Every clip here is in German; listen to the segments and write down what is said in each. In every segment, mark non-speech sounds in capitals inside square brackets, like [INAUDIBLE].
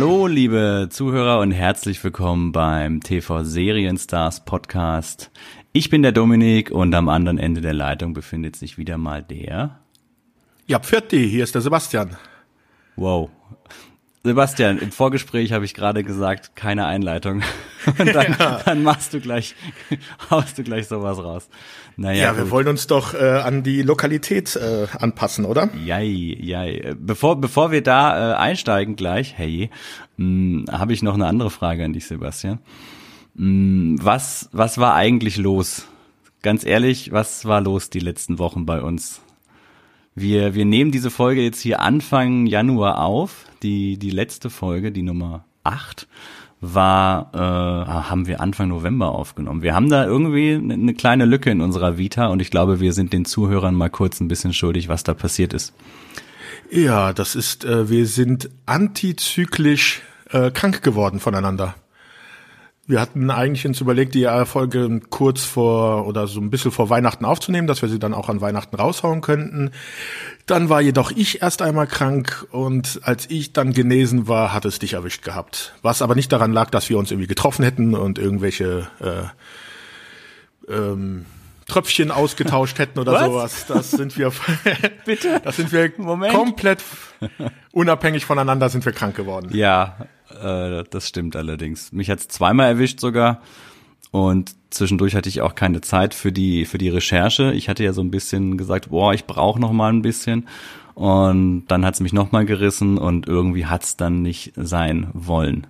Hallo, liebe Zuhörer und herzlich willkommen beim TV Serienstars Podcast. Ich bin der Dominik und am anderen Ende der Leitung befindet sich wieder mal der. Ja, Pfirti, hier ist der Sebastian. Wow. Sebastian, im Vorgespräch habe ich gerade gesagt, keine Einleitung. [LAUGHS] Und dann, ja. dann machst du gleich, haust du gleich sowas raus. Naja, ja, wir gut. wollen uns doch äh, an die Lokalität äh, anpassen, oder? Jai, jai. Bevor, bevor wir da äh, einsteigen gleich, hey, hm, habe ich noch eine andere Frage an dich, Sebastian. Mh, hm, was, was war eigentlich los? Ganz ehrlich, was war los die letzten Wochen bei uns? Wir, wir nehmen diese Folge jetzt hier Anfang Januar auf. Die, die letzte Folge, die Nummer 8 war, äh, haben wir Anfang November aufgenommen. Wir haben da irgendwie eine kleine Lücke in unserer Vita und ich glaube, wir sind den Zuhörern mal kurz ein bisschen schuldig, was da passiert ist. Ja, das ist, äh, wir sind antizyklisch äh, krank geworden voneinander. Wir hatten eigentlich uns überlegt, die Folge kurz vor oder so ein bisschen vor Weihnachten aufzunehmen, dass wir sie dann auch an Weihnachten raushauen könnten. Dann war jedoch ich erst einmal krank und als ich dann genesen war, hat es dich erwischt gehabt. Was aber nicht daran lag, dass wir uns irgendwie getroffen hätten und irgendwelche äh, ähm, Tröpfchen ausgetauscht hätten oder Was? sowas. Das sind wir, [LAUGHS] bitte. Das sind wir Moment. komplett unabhängig voneinander sind wir krank geworden. Ja, äh, das stimmt allerdings. Mich hat's zweimal erwischt sogar. Und zwischendurch hatte ich auch keine Zeit für die für die Recherche. Ich hatte ja so ein bisschen gesagt, boah, ich brauche noch mal ein bisschen. Und dann hat's mich noch mal gerissen und irgendwie hat's dann nicht sein wollen.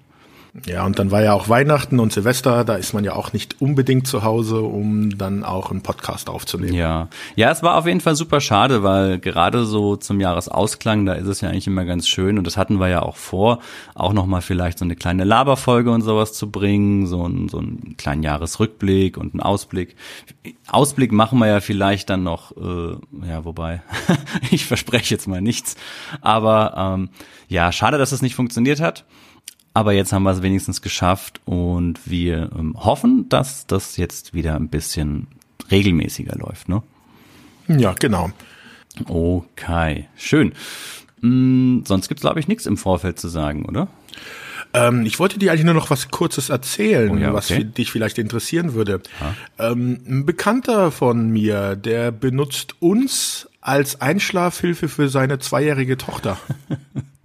Ja, und dann war ja auch Weihnachten und Silvester, da ist man ja auch nicht unbedingt zu Hause, um dann auch einen Podcast aufzunehmen. Ja. Ja, es war auf jeden Fall super schade, weil gerade so zum Jahresausklang, da ist es ja eigentlich immer ganz schön und das hatten wir ja auch vor, auch nochmal vielleicht so eine kleine Laberfolge und sowas zu bringen, so, ein, so einen kleinen Jahresrückblick und einen Ausblick. Ausblick machen wir ja vielleicht dann noch, äh, ja, wobei, [LAUGHS] ich verspreche jetzt mal nichts, aber ähm, ja, schade, dass es nicht funktioniert hat. Aber jetzt haben wir es wenigstens geschafft und wir ähm, hoffen, dass das jetzt wieder ein bisschen regelmäßiger läuft, ne? Ja, genau. Okay, schön. Hm, sonst gibt's glaube ich nichts im Vorfeld zu sagen, oder? Ähm, ich wollte dir eigentlich nur noch was Kurzes erzählen, oh ja, okay. was dich vielleicht interessieren würde. Ähm, ein Bekannter von mir, der benutzt uns als Einschlafhilfe für seine zweijährige Tochter. [LAUGHS]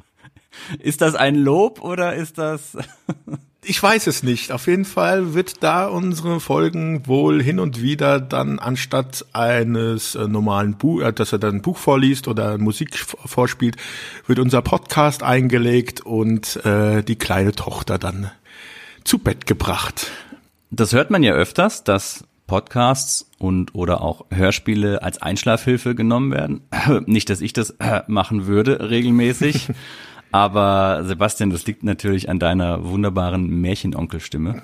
Ist das ein Lob oder ist das? [LAUGHS] ich weiß es nicht. Auf jeden Fall wird da unsere Folgen wohl hin und wieder dann anstatt eines äh, normalen Buch, äh, dass er dann ein Buch vorliest oder Musik vorspielt, wird unser Podcast eingelegt und äh, die kleine Tochter dann zu Bett gebracht. Das hört man ja öfters, dass Podcasts und oder auch Hörspiele als Einschlafhilfe genommen werden. [LAUGHS] Nicht, dass ich das äh, machen würde regelmäßig. [LAUGHS] Aber Sebastian, das liegt natürlich an deiner wunderbaren Märchenonkelstimme.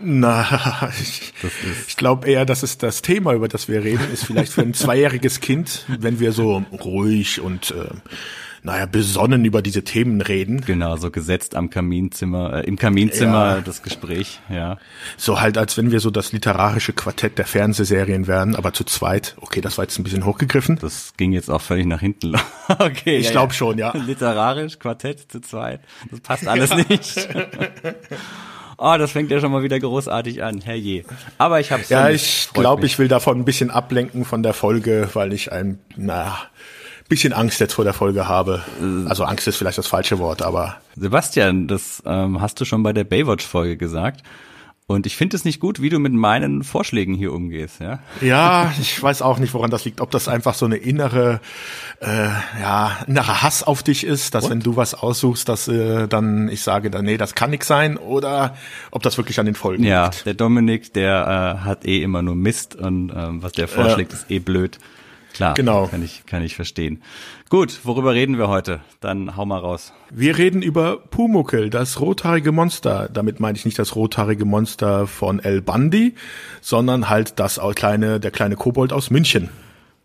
Na, ich, ich glaube eher, dass es das Thema, über das wir reden, ist vielleicht für ein [LAUGHS] zweijähriges Kind, wenn wir so ruhig und äh, naja, besonnen über diese Themen reden. Genau, so gesetzt am Kaminzimmer, äh, im Kaminzimmer ja. das Gespräch, ja. So halt, als wenn wir so das literarische Quartett der Fernsehserien wären, aber zu zweit. Okay, das war jetzt ein bisschen hochgegriffen. Das ging jetzt auch völlig nach hinten. [LAUGHS] okay. Ich ja, glaube ja. schon, ja. [LAUGHS] Literarisch, Quartett zu zweit. Das passt alles nicht. [LAUGHS] Oh, das fängt ja schon mal wieder großartig an, herrje. Aber ich habe Ja, ich glaube, ich will davon ein bisschen ablenken von der Folge, weil ich ein, naja, bisschen Angst jetzt vor der Folge habe. Also Angst ist vielleicht das falsche Wort, aber. Sebastian, das ähm, hast du schon bei der Baywatch-Folge gesagt. Und ich finde es nicht gut, wie du mit meinen Vorschlägen hier umgehst, ja? Ja, ich weiß auch nicht, woran das liegt. Ob das einfach so eine innere, äh, ja, innere Hass auf dich ist, dass Und? wenn du was aussuchst, dass äh, dann ich sage, dann, nee, das kann nix sein, oder ob das wirklich an den Folgen ja, liegt. Ja, der Dominik, der äh, hat eh immer nur Mist und ähm, was der vorschlägt, äh, ist eh blöd. Klar, genau. kann ich, kann ich verstehen. Gut, worüber reden wir heute? Dann hau mal raus. Wir reden über Pumuckel, das rothaarige Monster. Damit meine ich nicht das rothaarige Monster von El Bandi, sondern halt das kleine, der kleine Kobold aus München.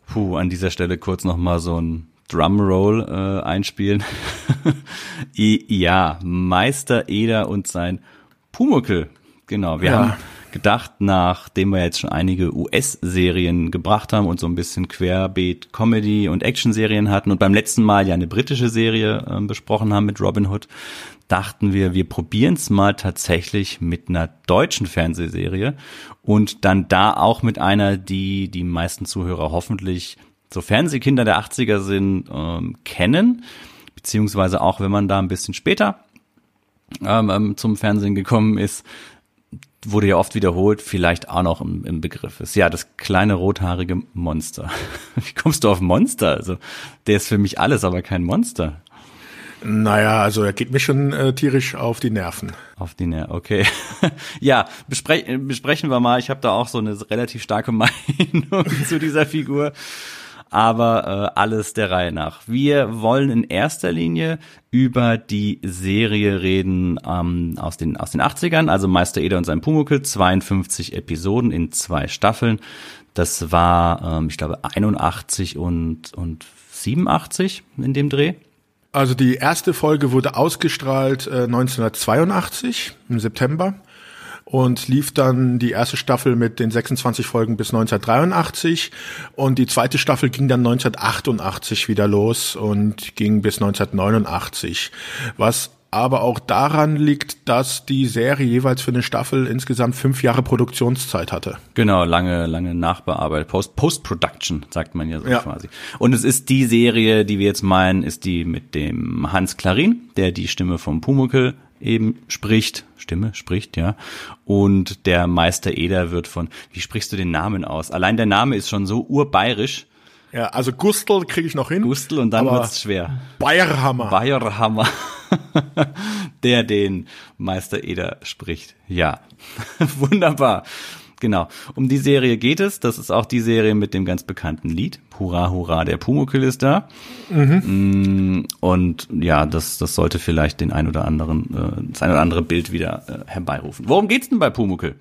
Puh, an dieser Stelle kurz nochmal so ein Drumroll äh, einspielen. [LAUGHS] ja, Meister Eder und sein Pumuckel. Genau, wir ja. haben gedacht, nachdem wir jetzt schon einige US-Serien gebracht haben und so ein bisschen querbeet Comedy und Action-Serien hatten und beim letzten Mal ja eine britische Serie äh, besprochen haben mit Robin Hood, dachten wir, wir probieren es mal tatsächlich mit einer deutschen Fernsehserie und dann da auch mit einer, die die meisten Zuhörer hoffentlich, sofern sie Kinder der 80er sind, ähm, kennen, beziehungsweise auch wenn man da ein bisschen später ähm, ähm, zum Fernsehen gekommen ist, wurde ja oft wiederholt, vielleicht auch noch im, im Begriff ist. Ja, das kleine rothaarige Monster. [LAUGHS] Wie kommst du auf Monster? Also, der ist für mich alles, aber kein Monster. Naja, also er geht mir schon äh, tierisch auf die Nerven. Auf die Nerven, okay. [LAUGHS] ja, bespre besprechen wir mal. Ich habe da auch so eine relativ starke [LAUGHS] Meinung zu dieser Figur aber äh, alles der Reihe nach. Wir wollen in erster Linie über die Serie reden ähm, aus, den, aus den 80ern, also Meister Eder und sein Pumuckl, 52 Episoden in zwei Staffeln. Das war, ähm, ich glaube, 81 und, und 87 in dem Dreh. Also die erste Folge wurde ausgestrahlt äh, 1982 im September und lief dann die erste Staffel mit den 26 Folgen bis 1983 und die zweite Staffel ging dann 1988 wieder los und ging bis 1989, was aber auch daran liegt, dass die Serie jeweils für eine Staffel insgesamt fünf Jahre Produktionszeit hatte. Genau, lange, lange Nachbearbeitet. Post, Post-Production, sagt man ja so ja. quasi. Und es ist die Serie, die wir jetzt meinen, ist die mit dem Hans Klarin, der die Stimme vom Pumuckel eben spricht, Stimme spricht, ja. Und der Meister Eder wird von, wie sprichst du den Namen aus? Allein der Name ist schon so urbayerisch. Ja, also Gustl kriege ich noch hin. Gustl und dann wird's schwer. Bayerhammer. Bayerhammer. [LAUGHS] der den Meister Eder spricht. Ja. [LAUGHS] Wunderbar. Genau. Um die Serie geht es. Das ist auch die Serie mit dem ganz bekannten Lied. Hurra, hurra, der Pumuckl ist da. Mhm. Mm, und ja, das, das sollte vielleicht den ein oder anderen, äh, das ein oder andere Bild wieder äh, herbeirufen. Worum geht's denn bei Pumuckl?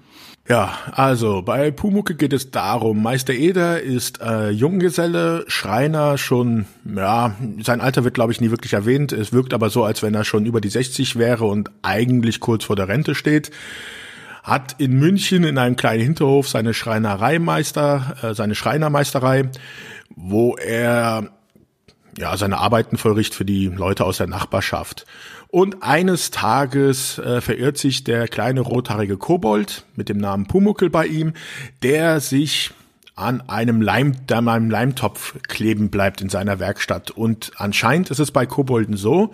Ja, also bei Pumucke geht es darum, Meister Eder ist äh, Junggeselle, Schreiner, schon, ja, sein Alter wird glaube ich nie wirklich erwähnt, es wirkt aber so, als wenn er schon über die 60 wäre und eigentlich kurz vor der Rente steht hat in München in einem kleinen Hinterhof seine Schreinereimeister, äh, seine Schreinermeisterei, wo er ja seine Arbeiten vollrichtet für die Leute aus der Nachbarschaft. Und eines Tages äh, verirrt sich der kleine rothaarige Kobold mit dem Namen Pumuckel bei ihm, der sich an einem Leim, an einem Leimtopf kleben bleibt in seiner Werkstatt. Und anscheinend ist es bei Kobolden so,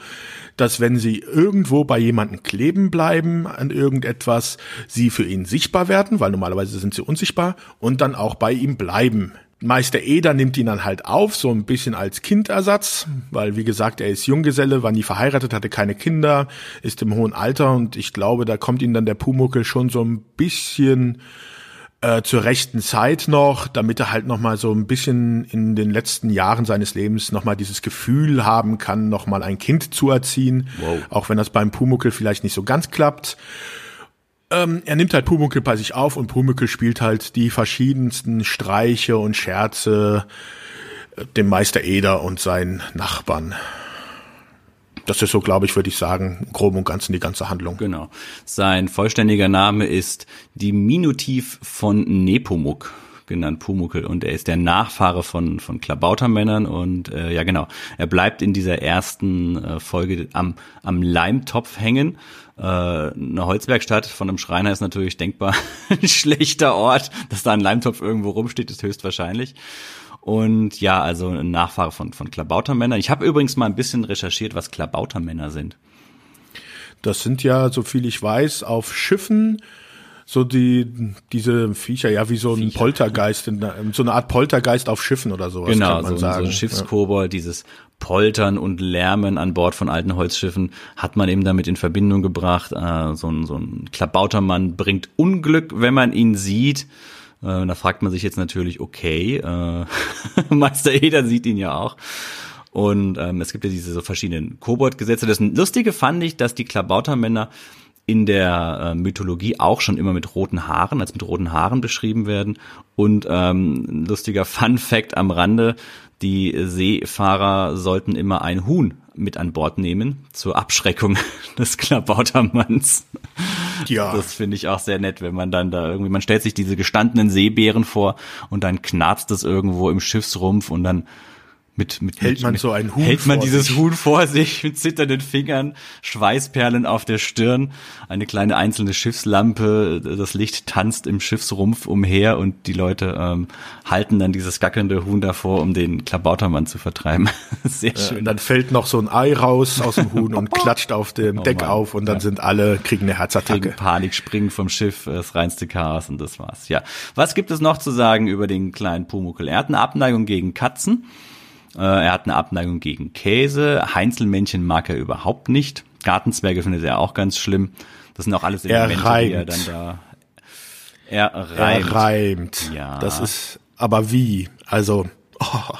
dass wenn sie irgendwo bei jemandem kleben bleiben an irgendetwas, sie für ihn sichtbar werden, weil normalerweise sind sie unsichtbar, und dann auch bei ihm bleiben. Meister Eder nimmt ihn dann halt auf, so ein bisschen als Kindersatz, weil wie gesagt, er ist Junggeselle, war nie verheiratet, hatte keine Kinder, ist im hohen Alter und ich glaube, da kommt ihm dann der Pumuckel schon so ein bisschen äh, zur rechten Zeit noch, damit er halt noch mal so ein bisschen in den letzten Jahren seines Lebens noch mal dieses Gefühl haben kann, noch mal ein Kind zu erziehen, wow. auch wenn das beim Pumuckel vielleicht nicht so ganz klappt. Ähm, er nimmt halt Pumuckel bei sich auf und Pumuckel spielt halt die verschiedensten Streiche und Scherze äh, dem Meister Eder und seinen Nachbarn. Das ist so, glaube ich, würde ich sagen, grob und ganzen die ganze Handlung. Genau. Sein vollständiger Name ist Diminutiv von Nepomuk genannt Pumuckel. Und er ist der Nachfahre von von Klabautermännern. Und äh, ja genau. Er bleibt in dieser ersten äh, Folge am am Leimtopf hängen. Äh, eine Holzwerkstatt von einem Schreiner ist natürlich denkbar [LAUGHS] ein schlechter Ort dass da ein Leimtopf irgendwo rumsteht ist höchstwahrscheinlich und ja, also ein Nachfahre von, von Klabautermännern. Ich habe übrigens mal ein bisschen recherchiert, was Klabautermänner sind. Das sind ja, so viel ich weiß, auf Schiffen so die diese Viecher ja wie so ein Viecher. Poltergeist so eine Art Poltergeist auf Schiffen oder sowas genau kann man so, sagen. so ein Schiffskobold ja. dieses Poltern und Lärmen an Bord von alten Holzschiffen hat man eben damit in Verbindung gebracht äh, so ein so ein Klabautermann bringt Unglück wenn man ihn sieht äh, da fragt man sich jetzt natürlich, okay, äh, [LAUGHS] Meister Eder sieht ihn ja auch. Und ähm, es gibt ja diese so verschiedenen Kobold-Gesetze. Das Lustige fand ich, dass die Klabautermänner in der äh, Mythologie auch schon immer mit roten Haaren, als mit roten Haaren beschrieben werden. Und ähm, lustiger [LAUGHS] Fun Fact am Rande, die Seefahrer sollten immer ein Huhn mit an Bord nehmen zur Abschreckung [LAUGHS] des Klabautermanns. Ja. Das finde ich auch sehr nett, wenn man dann da irgendwie, man stellt sich diese gestandenen Seebären vor und dann knarzt es irgendwo im Schiffsrumpf und dann mit, mit, Hält man mit, so ein Huhn hält man vor dieses sich. Huhn vor sich [LAUGHS] mit zitternden Fingern, Schweißperlen auf der Stirn, eine kleine einzelne Schiffslampe, das Licht tanzt im Schiffsrumpf umher und die Leute ähm, halten dann dieses gackernde Huhn davor, um den Klabautermann zu vertreiben. [LAUGHS] Sehr Und schön. dann fällt noch so ein Ei raus aus dem Huhn und [LAUGHS] klatscht auf dem Oh Deck Mann. auf und dann Ja. sind alle, kriegen eine Herzattacke. Kriegen Panik, springen vom Schiff, äh, das reinste Chaos und das war's. Ja. Was gibt es noch zu sagen über den kleinen Pumuckel? Er hat eine Abneigung gegen Katzen. Äh, er hat eine Abneigung gegen Käse. Heinzelmännchen mag er überhaupt nicht. Gartenzwerge findet er auch ganz schlimm. Das sind auch alles Er Elemente, die er reimt. dann da. Er reimt. Er reimt. Ja. Das ist, aber wie? Also, oh,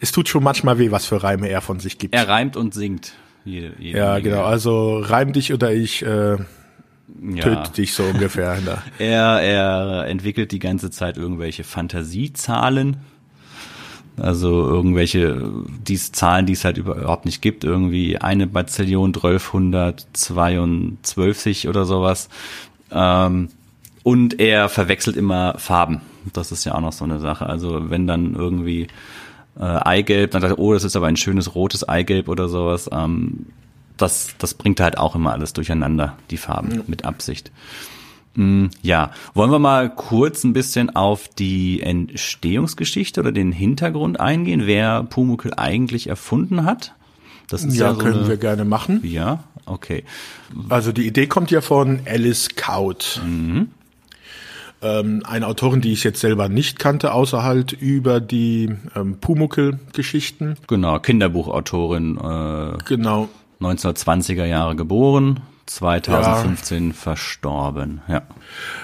es tut schon manchmal weh, was für Reime er von sich gibt. Er reimt und singt. Jede, jede ja, Menge. genau. Also reim dich oder ich äh, Ja. töte dich so ungefähr. [LAUGHS] Ne? Er, er entwickelt die ganze Zeit irgendwelche Fantasiezahlen. Also irgendwelche dies Zahlen, die es halt überhaupt nicht gibt, irgendwie eine Bazillion, 1222 oder sowas. Ähm, und er verwechselt immer Farben. Das ist ja auch noch so eine Sache. Also wenn dann irgendwie äh, Eigelb, dann sagt er, oh, das ist aber ein schönes rotes Eigelb oder sowas. Ähm, das, das bringt halt auch immer alles durcheinander, die Farben, mit Absicht. Mm, Ja, wollen wir mal kurz ein bisschen auf die Entstehungsgeschichte oder den Hintergrund eingehen, wer Pumuckl eigentlich erfunden hat? Das ist ja, Ja, so können eine, wir gerne machen. Ja, okay. Also die Idee kommt ja von Alice Kaut. Mhm. Ähm, eine Autorin, die ich jetzt selber nicht kannte, außer halt über die ähm, Pumuckl-Geschichten. Genau, Kinderbuchautorin, äh, Genau. 1920er Jahre geboren, 2015 verstorben. Ja.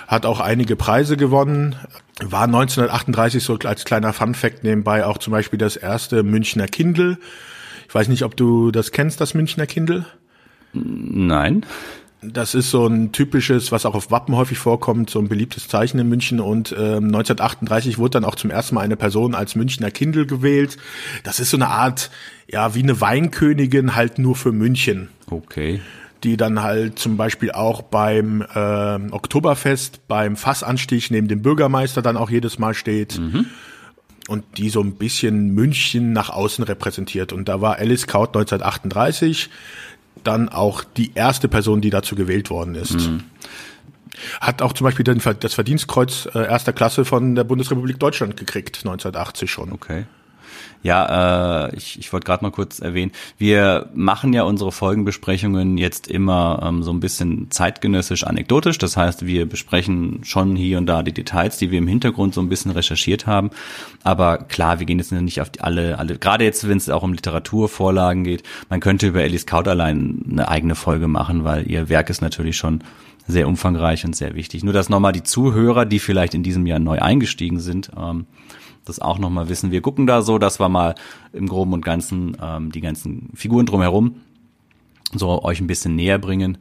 Hat auch einige Preise gewonnen. War 1938 so als kleiner Fun-Fact nebenbei auch zum Beispiel das erste Münchner Kindle. Ich weiß nicht, ob du das kennst, das Münchner Kindle. Nein. Das ist so ein typisches, was auch auf Wappen häufig vorkommt, so ein beliebtes Zeichen in München. Und ähm, 1938 wurde dann auch zum ersten Mal eine Person als Münchner Kindle gewählt. Das ist so eine Art, ja, wie eine Weinkönigin, halt nur für München. Okay. Die dann halt zum Beispiel auch beim ähm, Oktoberfest, beim Fassanstich neben dem Bürgermeister dann auch jedes Mal steht. Und die so ein bisschen München nach außen repräsentiert. Und da war Alice Kaut 1938 dann auch die erste Person, die dazu gewählt worden ist. Hat auch zum Beispiel das Verdienstkreuz äh, erster Klasse von der Bundesrepublik Deutschland gekriegt, 1980 schon. Okay. Ja, äh, ich, ich wollte gerade mal kurz erwähnen, wir machen ja unsere Folgenbesprechungen jetzt immer ähm, so ein bisschen zeitgenössisch anekdotisch. Das heißt, wir besprechen schon hier und da die Details, die wir im Hintergrund so ein bisschen recherchiert haben. Aber klar, wir gehen jetzt nicht auf die alle, alle, gerade jetzt, wenn es auch um Literaturvorlagen geht, man könnte über Alice Kaut allein eine eigene Folge machen, weil ihr Werk ist natürlich schon sehr umfangreich und sehr wichtig. Nur dass nochmal die Zuhörer, die vielleicht in diesem Jahr neu eingestiegen sind, ähm, das auch nochmal wissen. Wir gucken da so, dass wir mal im Groben und Ganzen ähm, die ganzen Figuren drumherum so euch ein bisschen näher bringen.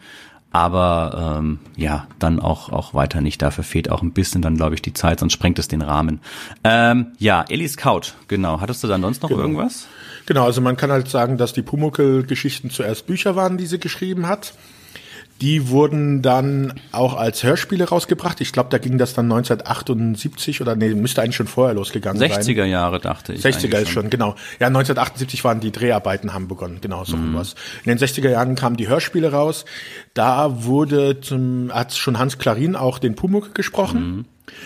Aber ähm, ja, dann auch auch weiter nicht. Dafür fehlt auch ein bisschen dann, glaube ich, die Zeit, sonst sprengt es den Rahmen. Ähm, ja, Elis Couch, genau. Hattest du dann sonst noch irgendwas? Genau, also man kann halt sagen, dass die Pumuckl-Geschichten zuerst Bücher waren, die sie geschrieben hat. Die wurden dann auch als Hörspiele rausgebracht. Ich glaube, da ging das dann 1978 oder nee, müsste eigentlich schon vorher losgegangen sein. 60er Jahre, dachte ich. 60er eigentlich ist schon, genau. Ja, 1978 waren die Dreharbeiten, haben begonnen, genau, so was. In den 60er Jahren kamen die Hörspiele raus. Da wurde zum, hat schon Hans Klarin auch den Pumuckl gesprochen.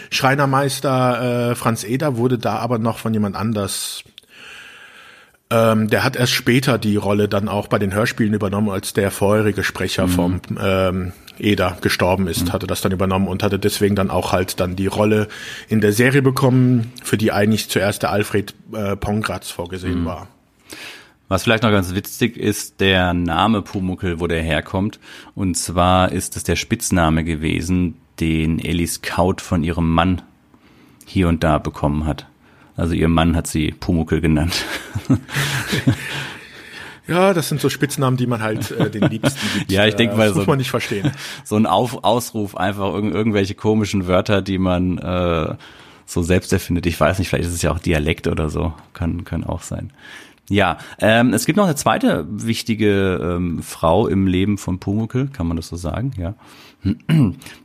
Schreinermeister äh, Franz Eder wurde da aber noch von jemand anders ähm, der hat erst später die Rolle dann auch bei den Hörspielen übernommen, als der vorherige Sprecher vom ähm, Eder gestorben ist, hatte das dann übernommen und hatte deswegen dann auch halt dann die Rolle in der Serie bekommen, für die eigentlich zuerst der Alfred äh, Pongratz vorgesehen war. Was vielleicht noch ganz witzig ist, der Name Pumuckl, wo der herkommt. Und zwar ist es der Spitzname gewesen, den Elis Kaut von ihrem Mann hier und da bekommen hat. Also ihr Mann hat sie Pumuckl genannt. [LAUGHS] Ja, das sind so Spitznamen, die man halt äh, den Liebsten gibt. Ja, ich denk Äh, mal das so- muss man nicht verstehen. so ein Auf Ausruf, einfach irgend irgendwelche komischen Wörter, die man äh, so selbst erfindet. Ich weiß nicht, vielleicht ist es ja auch Dialekt oder so. Kann, kann auch sein. Ja, ähm, es gibt noch eine zweite wichtige ähm, Frau im Leben von Pumuckl, kann man das so sagen? Ja.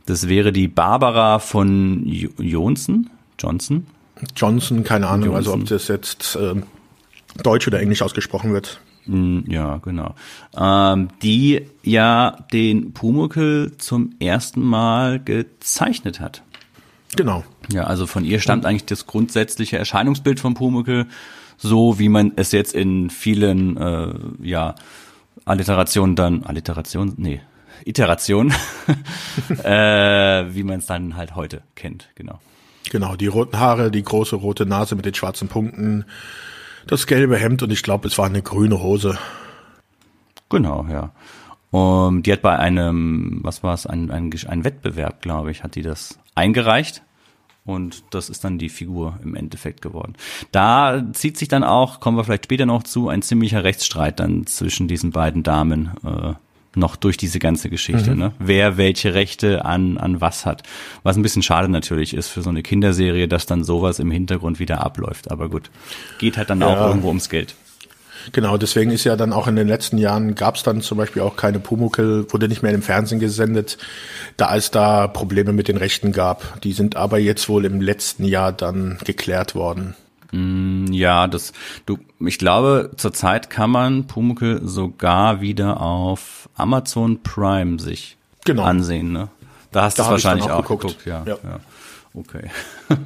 Das wäre die Barbara von Johnson. Johnson. Johnson, keine Ahnung, Johnson. also ob das jetzt äh, Deutsch oder Englisch ausgesprochen wird. Hm, ja, genau. Ähm, die ja den Pumuckl zum ersten Mal gezeichnet hat. Genau. Ja, also von ihr stammt eigentlich das grundsätzliche Erscheinungsbild von Pumuckl so wie man es jetzt in vielen äh, ja Alliterationen dann Alliteration nee Iteration [LAUGHS] äh, wie man es dann halt heute kennt genau genau die roten Haare die große rote Nase mit den schwarzen Punkten das gelbe Hemd und ich glaube es war eine grüne Hose. Genau ja. Um, die hat bei einem was war es ein, ein, ein Wettbewerb glaube ich hat die das eingereicht. Und das ist dann die Figur im Endeffekt geworden. Da zieht sich dann auch, kommen wir vielleicht später noch zu, ein ziemlicher Rechtsstreit dann zwischen diesen beiden Damen äh, noch durch diese ganze Geschichte, mhm. ne? Wer welche Rechte an, an was hat. Was ein bisschen schade natürlich ist für so eine Kinderserie, dass dann sowas im Hintergrund wieder abläuft. Aber gut, geht halt dann ja. auch irgendwo ums Geld. Genau, deswegen ist ja dann auch in den letzten Jahren gab es dann zum Beispiel auch keine Pumukel, wurde nicht mehr im Fernsehen gesendet, da es da Probleme mit den Rechten gab. Die sind aber jetzt wohl im letzten Jahr dann geklärt worden. Mm, ja, das, du, ich glaube, zurzeit kann man Pumukel sogar wieder auf Amazon Prime sich genau. ansehen, ne? Da hast du es wahrscheinlich auch, auch geguckt. geguckt ja, ja. ja. Okay. [LAUGHS]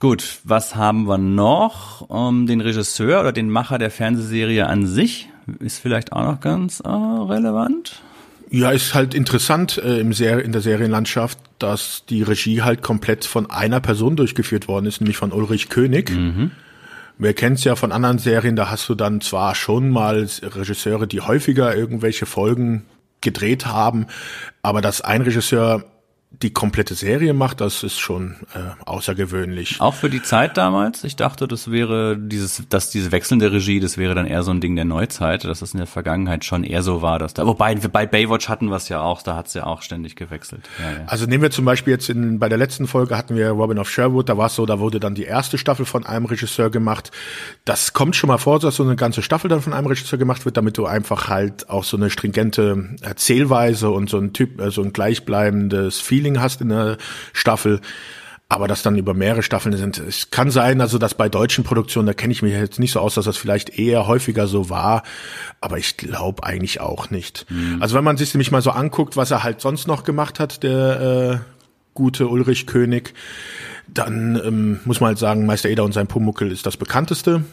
Gut, was haben wir noch? Um, ähm, den Regisseur oder den Macher der Fernsehserie an sich ist vielleicht auch noch ganz äh, relevant. Ja, ist halt interessant äh, im Ser in der Serienlandschaft, dass die Regie halt komplett von einer Person durchgeführt worden ist, nämlich von Ulrich König. Mhm. Wir kennen es ja von anderen Serien, da hast du dann zwar schon mal Regisseure, die häufiger irgendwelche Folgen gedreht haben, aber dass ein Regisseur die komplette Serie macht, das ist schon äh, außergewöhnlich. Auch für die Zeit damals? Ich dachte, das wäre dieses, dass diese wechselnde Regie, das wäre dann eher so ein Ding der Neuzeit, dass es in der Vergangenheit schon eher so war, dass da, wobei bei Baywatch hatten wir es ja auch, da hat es ja auch ständig gewechselt. Ja, ja. Also nehmen wir zum Beispiel jetzt in, bei der letzten Folge hatten wir Robin of Sherwood, da war es so, da wurde dann die erste Staffel von einem Regisseur gemacht. Das kommt schon mal vor, dass so eine ganze Staffel dann von einem Regisseur gemacht wird, damit du einfach halt auch so eine stringente Erzählweise und so ein Typ, äh, so ein gleichbleibendes Feeling Feeling hast in der Staffel. Aber das dann über mehrere Staffeln sind. Es kann sein, also dass bei deutschen Produktionen, da kenne ich mich jetzt nicht so aus, dass das vielleicht eher häufiger so war. Aber ich glaube eigentlich auch nicht. Mhm. Also wenn man sich nämlich mal so anguckt, was er halt sonst noch gemacht hat, der äh, gute Ulrich König, dann ähm, muss man halt sagen, Meister Eder und sein Pumuckel ist das bekannteste.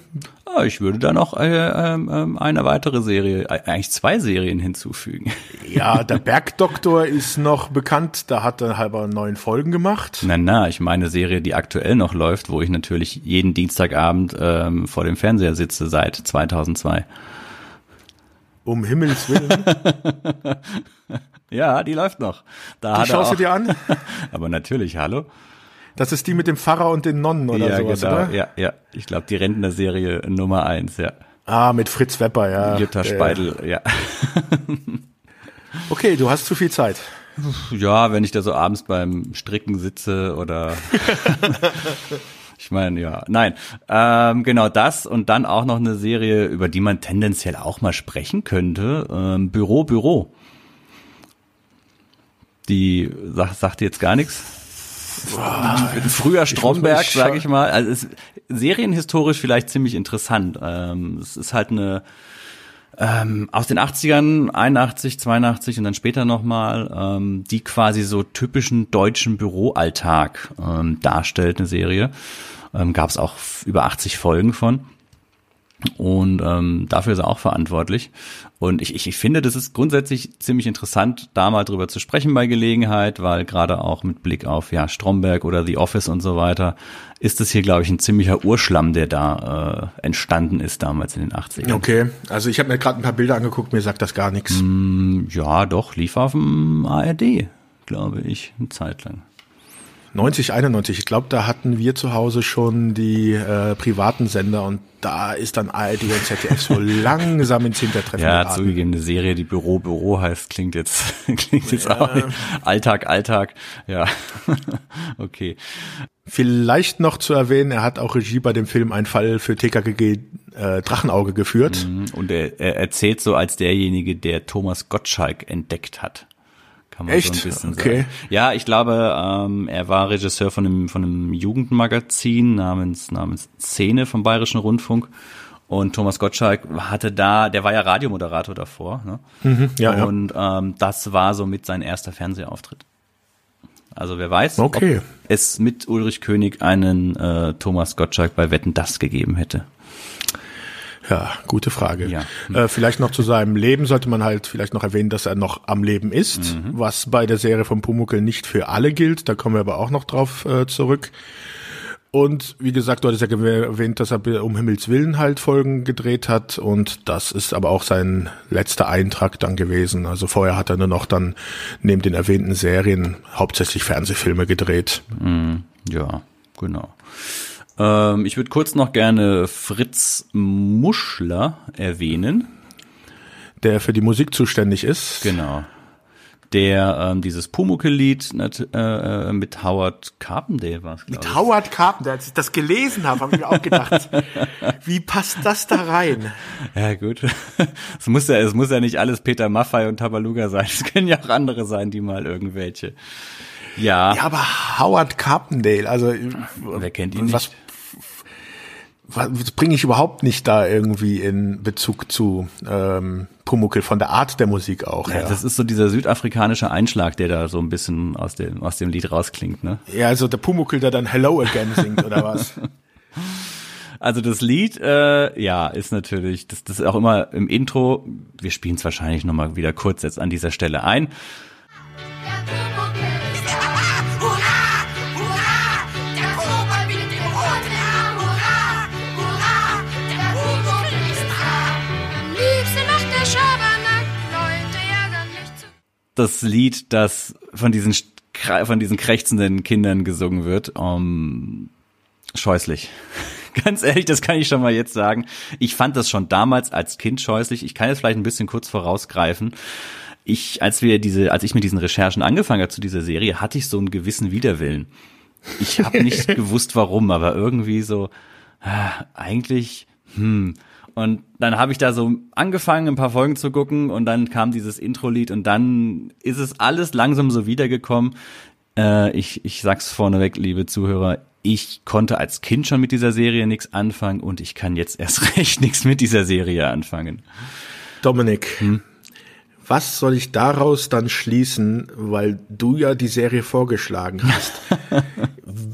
Ah, ich würde da noch äh, äh, eine weitere Serie, äh, eigentlich zwei Serien hinzufügen. [LAUGHS] Ja, der Bergdoktor ist noch bekannt, da hat er halber neun Folgen gemacht. Na na, ich meine Serie, die aktuell noch läuft, wo ich natürlich jeden Dienstagabend ähm, vor dem Fernseher sitze seit 2002. Um Himmels Willen. [LAUGHS] ja, die läuft noch. Da die schaust du dir an? [LAUGHS] Aber natürlich, hallo. Das ist die mit dem Pfarrer und den Nonnen oder ja, sowas, genau. oder? Ja, ja. Ich glaube, die Rentnerserie Nummer eins, ja. Ah, mit Fritz Wepper, ja. Jutta Speidel, ja. [LAUGHS] okay, du hast zu viel Zeit. Ja, wenn ich da so abends beim Stricken sitze oder [LAUGHS] Ich meine, ja, nein, ähm, genau das und dann auch noch eine Serie, über die man tendenziell auch mal sprechen könnte. Ähm, Büro, Büro. Die sagt, sagt jetzt gar nichts. Früher Stromberg, sage ich mal. Also ist serienhistorisch vielleicht ziemlich interessant. Ähm, es ist halt eine ähm, aus den 80ern, 81, 82 und dann später nochmal, ähm, die quasi so typischen deutschen Büroalltag ähm, darstellt, eine Serie. Ähm, Gab es auch über 80 Folgen von. Und ähm, dafür ist er auch verantwortlich. Und ich, ich, ich finde, das ist grundsätzlich ziemlich interessant, da mal drüber zu sprechen bei Gelegenheit, weil gerade auch mit Blick auf ja Stromberg oder The Office und so weiter, ist es hier, glaube ich, ein ziemlicher Urschlamm, der da äh, entstanden ist damals in den 80ern. Okay, also ich habe mir gerade ein paar Bilder angeguckt, mir sagt das gar nichts. Mm, ja, doch, lief auf dem ARD, glaube ich, eine Zeit lang. 90, 91, ich glaube, da hatten wir zu Hause schon die äh, privaten Sender und da ist dann ARD und ZDF so [LAUGHS] langsam ins Hintertreffen Ja, geraten. zugegeben, eine Serie, die Büro, Büro heißt, klingt jetzt, [LAUGHS] klingt jetzt ja. auch nicht. Alltag, Alltag, ja, [LAUGHS] okay. Vielleicht noch zu erwähnen, er hat auch Regie bei dem Film Ein Fall für TKKG äh, Drachenauge geführt. Mhm. Und er, er erzählt so als derjenige, der Thomas Gottschalk entdeckt hat. Kann man Echt? so ein bisschen Okay. sagen. Ja, ich glaube, ähm, er war Regisseur von einem, von einem Jugendmagazin namens, namens Szene vom Bayerischen Rundfunk. Und Thomas Gottschalk hatte da, der war ja Radiomoderator davor. Ne? Ja, ja. Und ähm, das war somit sein erster Fernsehauftritt. Also wer weiß, Okay. ob es mit Ulrich König einen äh, Thomas Gottschalk bei Wetten das gegeben hätte. Ja, gute Frage. Ja. Äh, vielleicht noch zu seinem Leben sollte man halt vielleicht noch erwähnen, dass er noch am Leben ist, Mhm. was bei der Serie von Pumuckl nicht für alle gilt. Da kommen wir aber auch noch drauf äh, zurück. Und wie gesagt, du hattest ja erwähnt, dass er um Himmels Willen halt Folgen gedreht hat und das ist aber auch sein letzter Eintrag dann gewesen. Also vorher hat er nur noch dann neben den erwähnten Serien hauptsächlich Fernsehfilme gedreht. Ja, genau. Ähm, ich würde kurz noch gerne Fritz Muschler erwähnen. Der für die Musik zuständig ist. Genau. Der ähm, dieses Pumuckl-Lied äh, äh, mit Howard Carpendale war es, glaube ich. Howard Carpenter, als ich das gelesen habe, habe ich mir auch gedacht, [LAUGHS] wie passt das da rein? Ja, gut. [LAUGHS] Es muss ja, es muss ja nicht alles Peter Maffay und Tabaluga sein. Es können ja auch andere sein, die mal irgendwelche. Ja, Ja, aber Howard Carpendale, also wer kennt ihn was, nicht? Was bringe ich überhaupt nicht da irgendwie in Bezug zu ähm, Pumuckl von der Art der Musik auch Ja, her. das ist so dieser südafrikanische Einschlag, der da so ein bisschen aus dem, aus dem Lied rausklingt, ne? Ja, also der Pumuckl, der dann Hello Again singt oder was? [LAUGHS] Also das Lied, äh, ja, ist natürlich, das, das ist auch immer im Intro. Wir spielen es wahrscheinlich nochmal wieder kurz jetzt an dieser Stelle ein. Der Das Lied, das von diesen von diesen krächzenden Kindern gesungen wird, um, scheußlich. [LAUGHS] Ganz ehrlich, das kann ich schon mal jetzt sagen. Ich fand das schon damals als Kind scheußlich. Ich kann jetzt vielleicht ein bisschen kurz vorausgreifen. Ich, als wir diese, als ich mit diesen Recherchen angefangen habe zu dieser Serie, hatte ich so einen gewissen Widerwillen. Ich habe nicht [LAUGHS] gewusst, warum, aber irgendwie so, ah, eigentlich, hm. Und dann habe ich da so angefangen, ein paar Folgen zu gucken und dann kam dieses Intro-Lied und dann ist es alles langsam so wiedergekommen. Äh, ich, ich sag's vorneweg, liebe Zuhörer, ich konnte als Kind schon mit dieser Serie nichts anfangen und ich kann jetzt erst [LAUGHS] recht nichts mit dieser Serie anfangen. Dominik, was soll ich daraus dann schließen, weil du ja die Serie vorgeschlagen hast? [LAUGHS]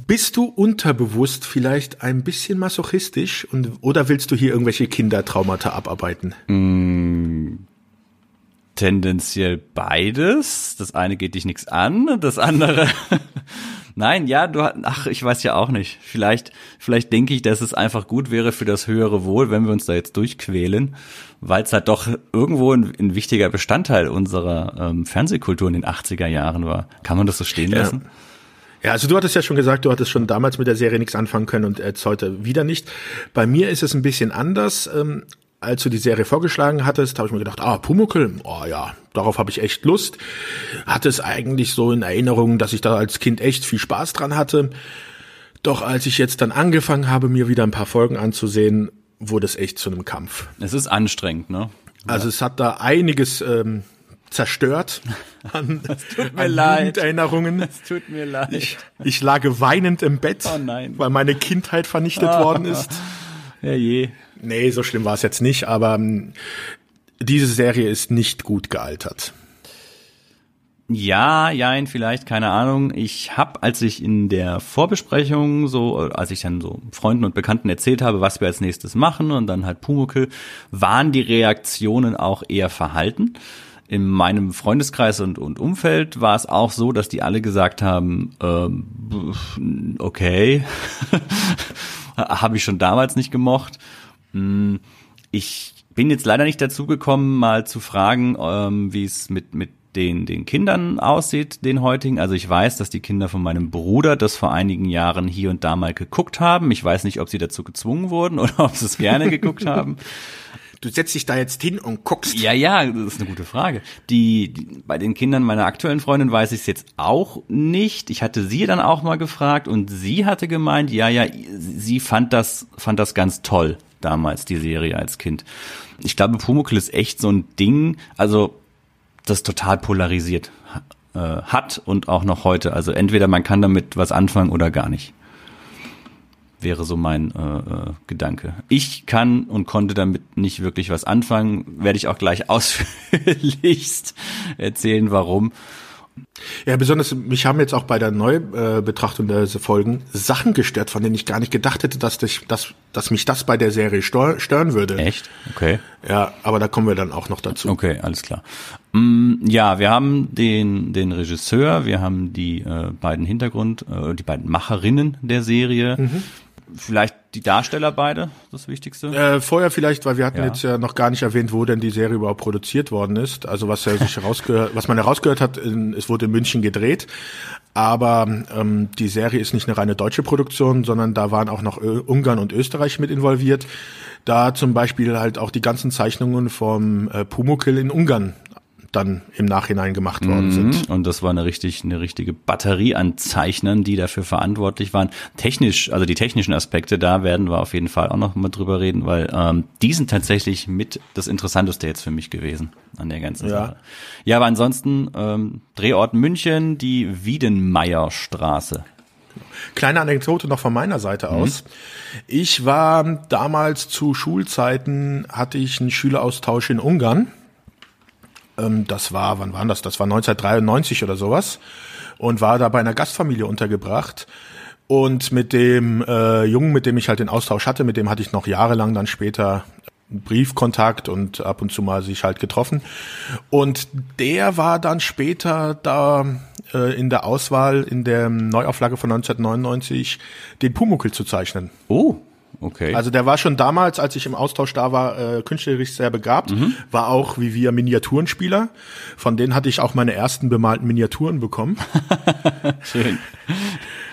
Bist du unterbewusst vielleicht ein bisschen masochistisch und oder willst du hier irgendwelche Kindertraumata abarbeiten? Tendenziell beides. Das eine geht dich nichts an, das andere. Nein, ja, du ach, ich weiß ja auch nicht. Vielleicht, vielleicht denke ich, dass es einfach gut wäre für das höhere Wohl, wenn wir uns da jetzt durchquälen, weil es halt doch irgendwo ein, ein wichtiger Bestandteil unserer ähm, Fernsehkultur in den 80er Jahren war. Kann man das so stehen Ja. lassen? Ja, also du hattest ja schon gesagt, du hattest schon damals mit der Serie nichts anfangen können und jetzt heute wieder nicht. Bei mir ist es ein bisschen anders. Ähm, als du die Serie vorgeschlagen hattest, habe ich mir gedacht, ah, Pumuckl, oh ja, darauf habe ich echt Lust. Hatte es eigentlich so in Erinnerung, dass ich da als Kind echt viel Spaß dran hatte. Doch als ich jetzt dann angefangen habe, mir wieder ein paar Folgen anzusehen, wurde es echt zu einem Kampf. Es ist anstrengend, ne? Also es hat da einiges ähm, zerstört [LAUGHS] an, tut mir an leid. Jugenderinnerungen. Es tut mir leid. Ich, ich lag weinend im Bett, Oh nein. weil meine Kindheit vernichtet worden ist. ja je. Nee, so schlimm war es jetzt nicht, aber ähm, diese Serie ist nicht gut gealtert. Ja, jein, vielleicht, keine Ahnung. Ich habe, als ich in der Vorbesprechung so, als ich dann so Freunden und Bekannten erzählt habe, was wir als nächstes machen und dann halt Pumuckl, waren die Reaktionen auch eher verhalten. In meinem Freundeskreis und, und Umfeld war es auch so, dass die alle gesagt haben, ähm, okay, [LAUGHS] habe ich schon damals nicht gemocht. Hm, Ich bin jetzt leider nicht dazu gekommen, mal zu fragen, ähm, wie es mit, mit den, den Kindern aussieht, den heutigen. Also ich weiß, dass die Kinder von meinem Bruder das vor einigen Jahren hier und da mal geguckt haben. Ich weiß nicht, ob sie dazu gezwungen wurden [LAUGHS] oder ob sie es gerne geguckt haben. Du setzt dich da jetzt hin und guckst. Ja, ja, das ist eine gute Frage. Die, die bei den Kindern meiner aktuellen Freundin weiß ich es jetzt auch nicht. Ich hatte sie dann auch mal gefragt und sie hatte gemeint, ja, ja, sie fand das, fand das ganz toll. Damals die Serie als Kind. Ich glaube, Pumuckl ist echt so ein Ding, also das total polarisiert äh, hat und auch noch heute. Also entweder man kann damit was anfangen oder gar nicht. Wäre so mein äh, äh, Gedanke. Ich kann und konnte damit nicht wirklich was anfangen. Werde ich auch gleich [LAUGHS] ausführlichst erzählen, warum. Ja, besonders, mich haben jetzt auch bei der Neubetrachtung der Folgen Sachen gestört, von denen ich gar nicht gedacht hätte, dass, dich, dass, dass mich das bei der Serie stören würde. Echt? Okay. Ja, aber da kommen wir dann auch noch dazu. Okay, alles klar. Mm, ja, wir haben den, den Regisseur, wir haben die äh, beiden Hintergrund, äh, die beiden Macherinnen der Serie. Vielleicht die Darsteller beide, das Wichtigste. Äh, vorher vielleicht, weil wir hatten Ja. jetzt ja noch gar nicht erwähnt, wo denn die Serie überhaupt produziert worden ist. Also was ja sich herausgehört, [LAUGHS] was man herausgehört hat, in, es wurde in München gedreht. Aber ähm, die Serie ist nicht eine reine deutsche Produktion, sondern da waren auch noch Ö Ungarn und Österreich mit involviert. Da zum Beispiel halt auch die ganzen Zeichnungen vom äh, Pumuckl in Ungarn dann im Nachhinein gemacht worden sind. Mhm. Und das war eine richtig, eine richtige Batterie an Zeichnern, die dafür verantwortlich waren. Technisch, also die technischen Aspekte, da werden wir auf jeden Fall auch noch mal drüber reden, weil ähm, die sind tatsächlich mit das Interessanteste jetzt für mich gewesen an der ganzen Ja. Sache. Ja, aber ansonsten ähm, Drehort München, die Wiedenmeierstraße. Kleine Anekdote noch von meiner Seite aus. Ich war damals zu Schulzeiten, hatte ich einen Schüleraustausch in Ungarn. Ähm, das war, wann war das? Das war 1993 oder sowas. Und war da bei einer Gastfamilie untergebracht. Und mit dem äh, Jungen, mit dem ich halt den Austausch hatte, mit dem hatte ich noch jahrelang dann später Briefkontakt und ab und zu mal sich halt getroffen. Und der war dann später da äh, in der Auswahl in der Neuauflage von 1999 den Pumuckl zu zeichnen. Oh, okay. Also der war schon damals, als ich im Austausch da war, äh, künstlerisch sehr begabt, war auch wie wir Miniaturenspieler. Von denen hatte ich auch meine ersten bemalten Miniaturen bekommen. [LAUGHS] schön.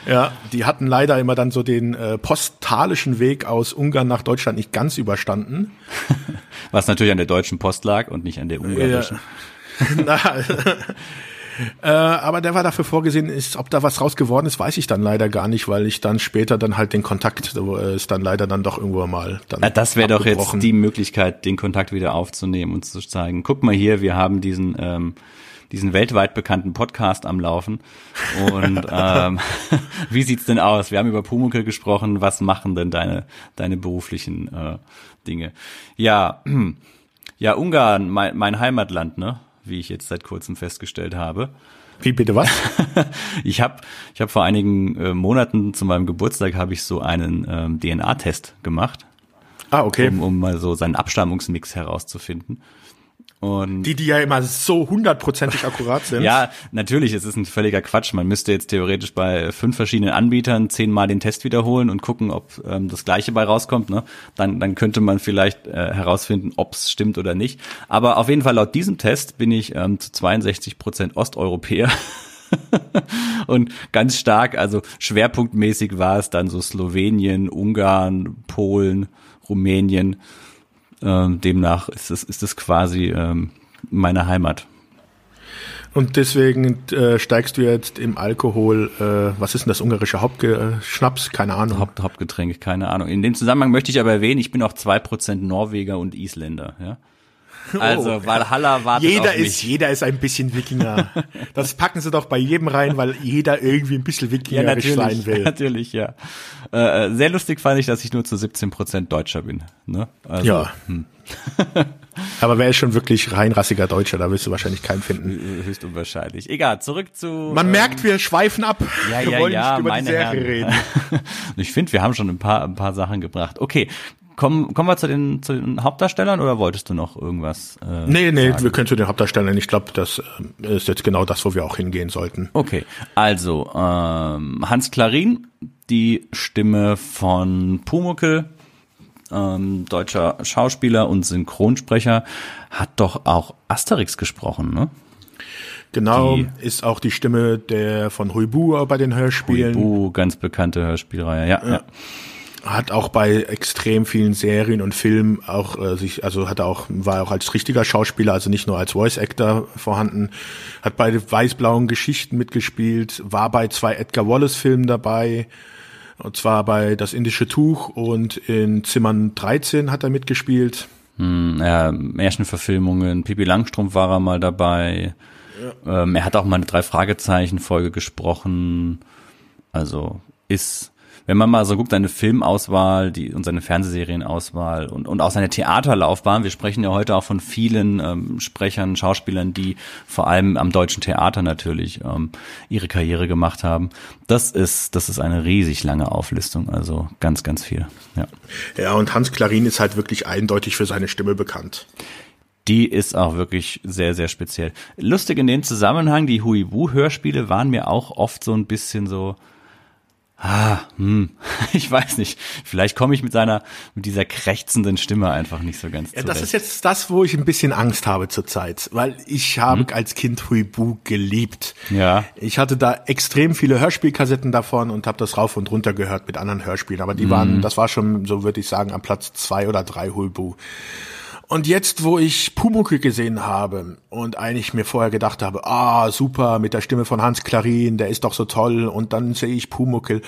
Ja, die hatten leider immer dann so den äh, postalischen Weg aus Ungarn nach Deutschland nicht ganz überstanden. [LAUGHS] Was natürlich an der deutschen Post lag und nicht an der ungarischen. [LAUGHS] Na, äh, aber der war dafür vorgesehen, ist, ob da was raus geworden ist, weiß ich dann leider gar nicht, weil ich dann später dann halt den Kontakt äh, ist dann leider dann doch irgendwo mal dann. Ja, das wäre doch jetzt die Möglichkeit, den Kontakt wieder aufzunehmen und zu zeigen, guck mal hier, wir haben diesen, ähm, diesen weltweit bekannten Podcast am Laufen. Und [LAUGHS] ähm, [LAUGHS] wie sieht's denn aus? Wir haben über Pumuckl gesprochen. Was machen denn deine, deine beruflichen äh, Dinge? Ja, [CLEARS THROAT] ja, Ungarn, mein, mein Heimatland, ne? Wie ich jetzt seit kurzem festgestellt habe. Wie bitte was? [LAUGHS] Ich habe ich hab vor einigen äh, Monaten zu meinem Geburtstag habe ich so einen ähm, DNA-Test gemacht, ah, okay. um, um mal so seinen Abstammungsmix herauszufinden. Und Die, die ja immer so hundertprozentig akkurat sind. ja, natürlich, es ist ein völliger Quatsch. Man müsste jetzt theoretisch bei fünf verschiedenen Anbietern zehnmal den Test wiederholen und gucken, ob ähm, das Gleiche bei rauskommt. Ne? Dann, dann könnte man vielleicht äh, herausfinden, ob es stimmt oder nicht. Aber auf jeden Fall laut diesem Test bin ich ähm, zu 62 Prozent Osteuropäer. [LAUGHS] und ganz stark, also schwerpunktmäßig war es dann so Slowenien, Ungarn, Polen, Rumänien. Ähm, demnach ist es, ist quasi ähm, meine Heimat. Und deswegen äh, steigst du jetzt im Alkohol, äh, was ist denn das ungarische Hauptschnaps? Keine Ahnung. Haupt, Hauptgetränk, keine Ahnung. In dem Zusammenhang möchte ich aber erwähnen, ich bin auch zwei Prozent Norweger und Isländer, ja. [LAUGHS] Also Valhalla wartet Oh. jeder auf mich. ist, jeder ist ein bisschen Wikinger. Das packen sie doch bei jedem rein, weil jeder irgendwie ein bisschen ja, wikingerisch natürlich, sein [LAUGHS] will. natürlich, ja. Äh, sehr lustig fand ich, dass ich nur zu 17 Prozent Deutscher bin. Ne? Also, Ja. [LAUGHS] Aber wer ist schon wirklich reinrassiger Deutscher? Da wirst du wahrscheinlich keinen finden. Höchst unwahrscheinlich. Egal, zurück zu. Man ähm, merkt, wir schweifen ab. Ja, wir ja, wollen ja, nicht über meine die Serie Herren. reden. ich finde, wir haben schon ein paar, ein paar Sachen gebracht. Okay, kommen, kommen wir zu den, zu den Hauptdarstellern oder wolltest du noch irgendwas? Äh, Nee, nee, sagen? wir können zu den Hauptdarstellern. Ich glaube, das äh, ist jetzt genau das, wo wir auch hingehen sollten. Okay, also ähm, Hans Klarin, die Stimme von Pumuckl, ähm, deutscher Schauspieler und Synchronsprecher, hat doch auch Asterix gesprochen, ne? Genau, Die- ist auch die Stimme der von Huibu bei den Hörspielen. Huibu, ganz bekannte Hörspielreihe, ja. ja. Hat auch bei extrem vielen Serien und Filmen auch äh, sich, also hat auch, war auch als richtiger Schauspieler, also nicht nur als Voice Actor vorhanden, hat bei weiß-blauen Geschichten mitgespielt, war bei zwei Edgar Wallace Filmen dabei, Und zwar bei Das indische Tuch und in Zimmern 13 hat er mitgespielt. Hm, ja, Märchenverfilmungen, Pippi Langstrumpf war er mal dabei. Ähm, er hat auch mal eine Drei-Fragezeichen-Folge gesprochen. Also ist, wenn man mal so guckt, seine Filmauswahl die, und seine Fernsehserienauswahl und, und auch seine Theaterlaufbahn. Wir sprechen ja heute auch von vielen ähm, Sprechern, Schauspielern, die vor allem am deutschen Theater natürlich ähm, ihre Karriere gemacht haben. Das ist, das ist eine riesig lange Auflistung. Also ganz, ganz viel. Ja. Ja, und Hans Klarin ist halt wirklich eindeutig für seine Stimme bekannt. Die ist auch wirklich sehr, sehr speziell. Lustig in dem Zusammenhang, die Huibu-Hörspiele waren mir auch oft so ein bisschen so, ah, hm, [LAUGHS] ich weiß nicht. Vielleicht komme ich mit seiner, mit dieser krächzenden Stimme einfach nicht so ganz Ja, zurecht. das ist jetzt das, wo ich ein bisschen Angst habe zurzeit, weil ich habe als Kind Huibu geliebt. Ja. Ich hatte da extrem viele Hörspielkassetten davon und habe das rauf und runter gehört mit anderen Hörspielen, aber die waren, das war schon, so würde ich sagen, am Platz zwei oder drei Huibu. Und jetzt, wo ich Pumuckl gesehen habe und eigentlich mir vorher gedacht habe, ah, super, mit der Stimme von Hans Klarin, der ist doch so toll, und dann sehe ich Pumuckl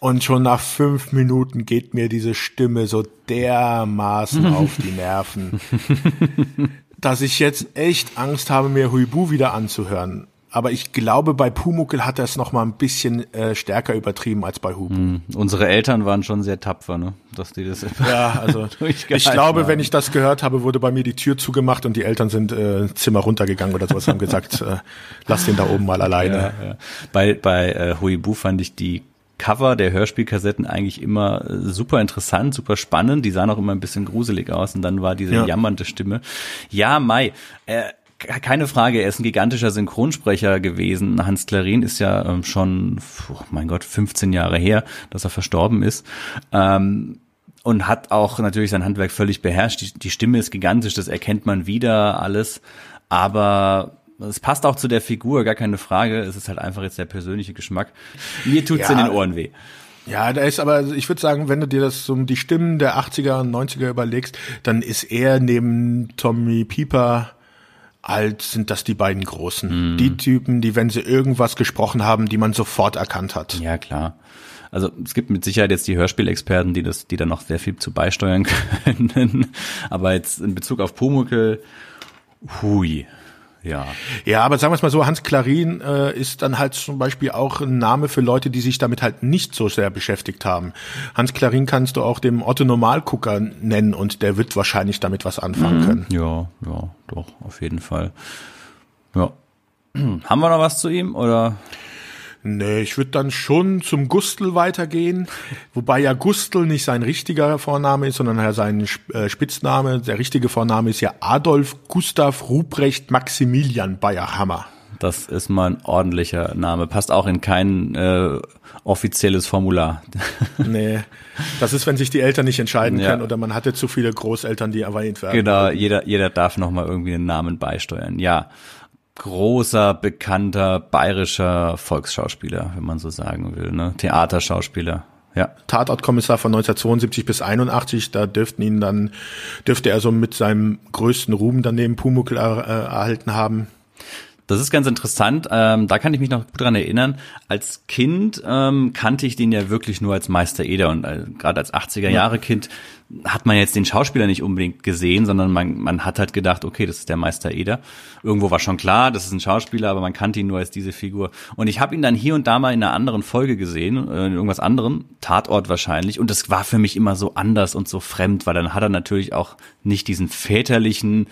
und schon nach fünf Minuten geht mir diese Stimme so dermaßen [LAUGHS] auf die Nerven, dass ich jetzt echt Angst habe, mir Huibu wieder anzuhören. Aber ich glaube, bei Pumuckl hat er es noch mal ein bisschen äh, stärker übertrieben als bei Huibu. Unsere Eltern waren schon sehr tapfer, ne? Dass die das Ja, also [LAUGHS] ich glaube, haben. wenn ich das gehört habe, wurde bei mir die Tür zugemacht und die Eltern sind äh, Zimmer runtergegangen oder sowas haben gesagt, äh, lass den da oben mal alleine. Ja, ja. Bei, bei äh, Huibu fand ich die Cover der Hörspielkassetten eigentlich immer äh, super interessant, super spannend. Die sahen auch immer ein bisschen gruselig aus und dann war diese Ja. jammernde Stimme. Ja, Mai, äh, keine Frage, er ist ein gigantischer Synchronsprecher gewesen. Hans Klarin ist ja ähm, schon, oh mein Gott, 15 Jahre her, dass er verstorben ist. Ähm, und hat auch natürlich sein Handwerk völlig beherrscht. Die, die Stimme ist gigantisch, das erkennt man wieder alles. Aber es passt auch zu der Figur, gar keine Frage. Es ist halt einfach jetzt der persönliche Geschmack. Mir tut's Ja. in den Ohren weh. Ja, da ist aber, ich würde sagen, wenn du dir das um die Stimmen der 80er und 90er überlegst, dann ist er neben Tommy Pieper halt, sind das die beiden Großen. Die Typen, die, wenn sie irgendwas gesprochen haben, die man sofort erkannt hat. Ja, klar. Also es gibt mit Sicherheit jetzt die Hörspielexperten, die das, die da noch sehr viel zu beisteuern [LAUGHS] können. Aber jetzt in Bezug auf Pumuckl, hui, ja. Ja, aber sagen wir es mal so, Hans Klarin äh, ist dann halt zum Beispiel auch ein Name für Leute, die sich damit halt nicht so sehr beschäftigt haben. Hans Klarin kannst du auch dem Otto Normalgucker nennen und der wird wahrscheinlich damit was anfangen können. Ja, ja, doch, auf jeden Fall. Ja. [CLEARS THROAT] Haben wir noch was zu ihm oder? Nee, ich würde dann schon zum Gustl weitergehen, [LAUGHS] wobei ja Gustl nicht sein richtiger Vorname ist, sondern ja sein äh, Spitzname. Der richtige Vorname ist ja Adolf Gustav Ruprecht Maximilian Bayerhammer. Das ist mal ein ordentlicher Name. Passt auch in kein äh, offizielles Formular. [LAUGHS] Nee, das ist, wenn sich die Eltern nicht entscheiden Ja. können oder man hatte zu viele Großeltern, die erwähnt werden. genau, jeder, jeder darf noch mal irgendwie einen Namen beisteuern. Ja, großer, bekannter bayerischer Volksschauspieler, wenn man so sagen will. Ne? Theaterschauspieler. Ja, Tatortkommissar von 1972 bis 81, da dürften ihn dann, dürfte er so mit seinem größten Ruhm daneben Pumuckl er, äh, erhalten haben. Das ist ganz interessant. Ähm, da kann ich mich noch gut dran erinnern. Als Kind ähm, kannte ich den ja wirklich nur als Meister Eder und äh, gerade als 80er Jahre Kind hat man jetzt den Schauspieler nicht unbedingt gesehen, sondern man, man hat halt gedacht, okay, das ist der Meister Eder. Irgendwo war schon klar, das ist ein Schauspieler, aber man kannte ihn nur als diese Figur. Und ich habe ihn dann hier und da mal in einer anderen Folge gesehen, äh, in irgendwas anderem, Tatort wahrscheinlich. Und das war für mich immer so anders und so fremd, weil dann hat er natürlich auch nicht diesen väterlichen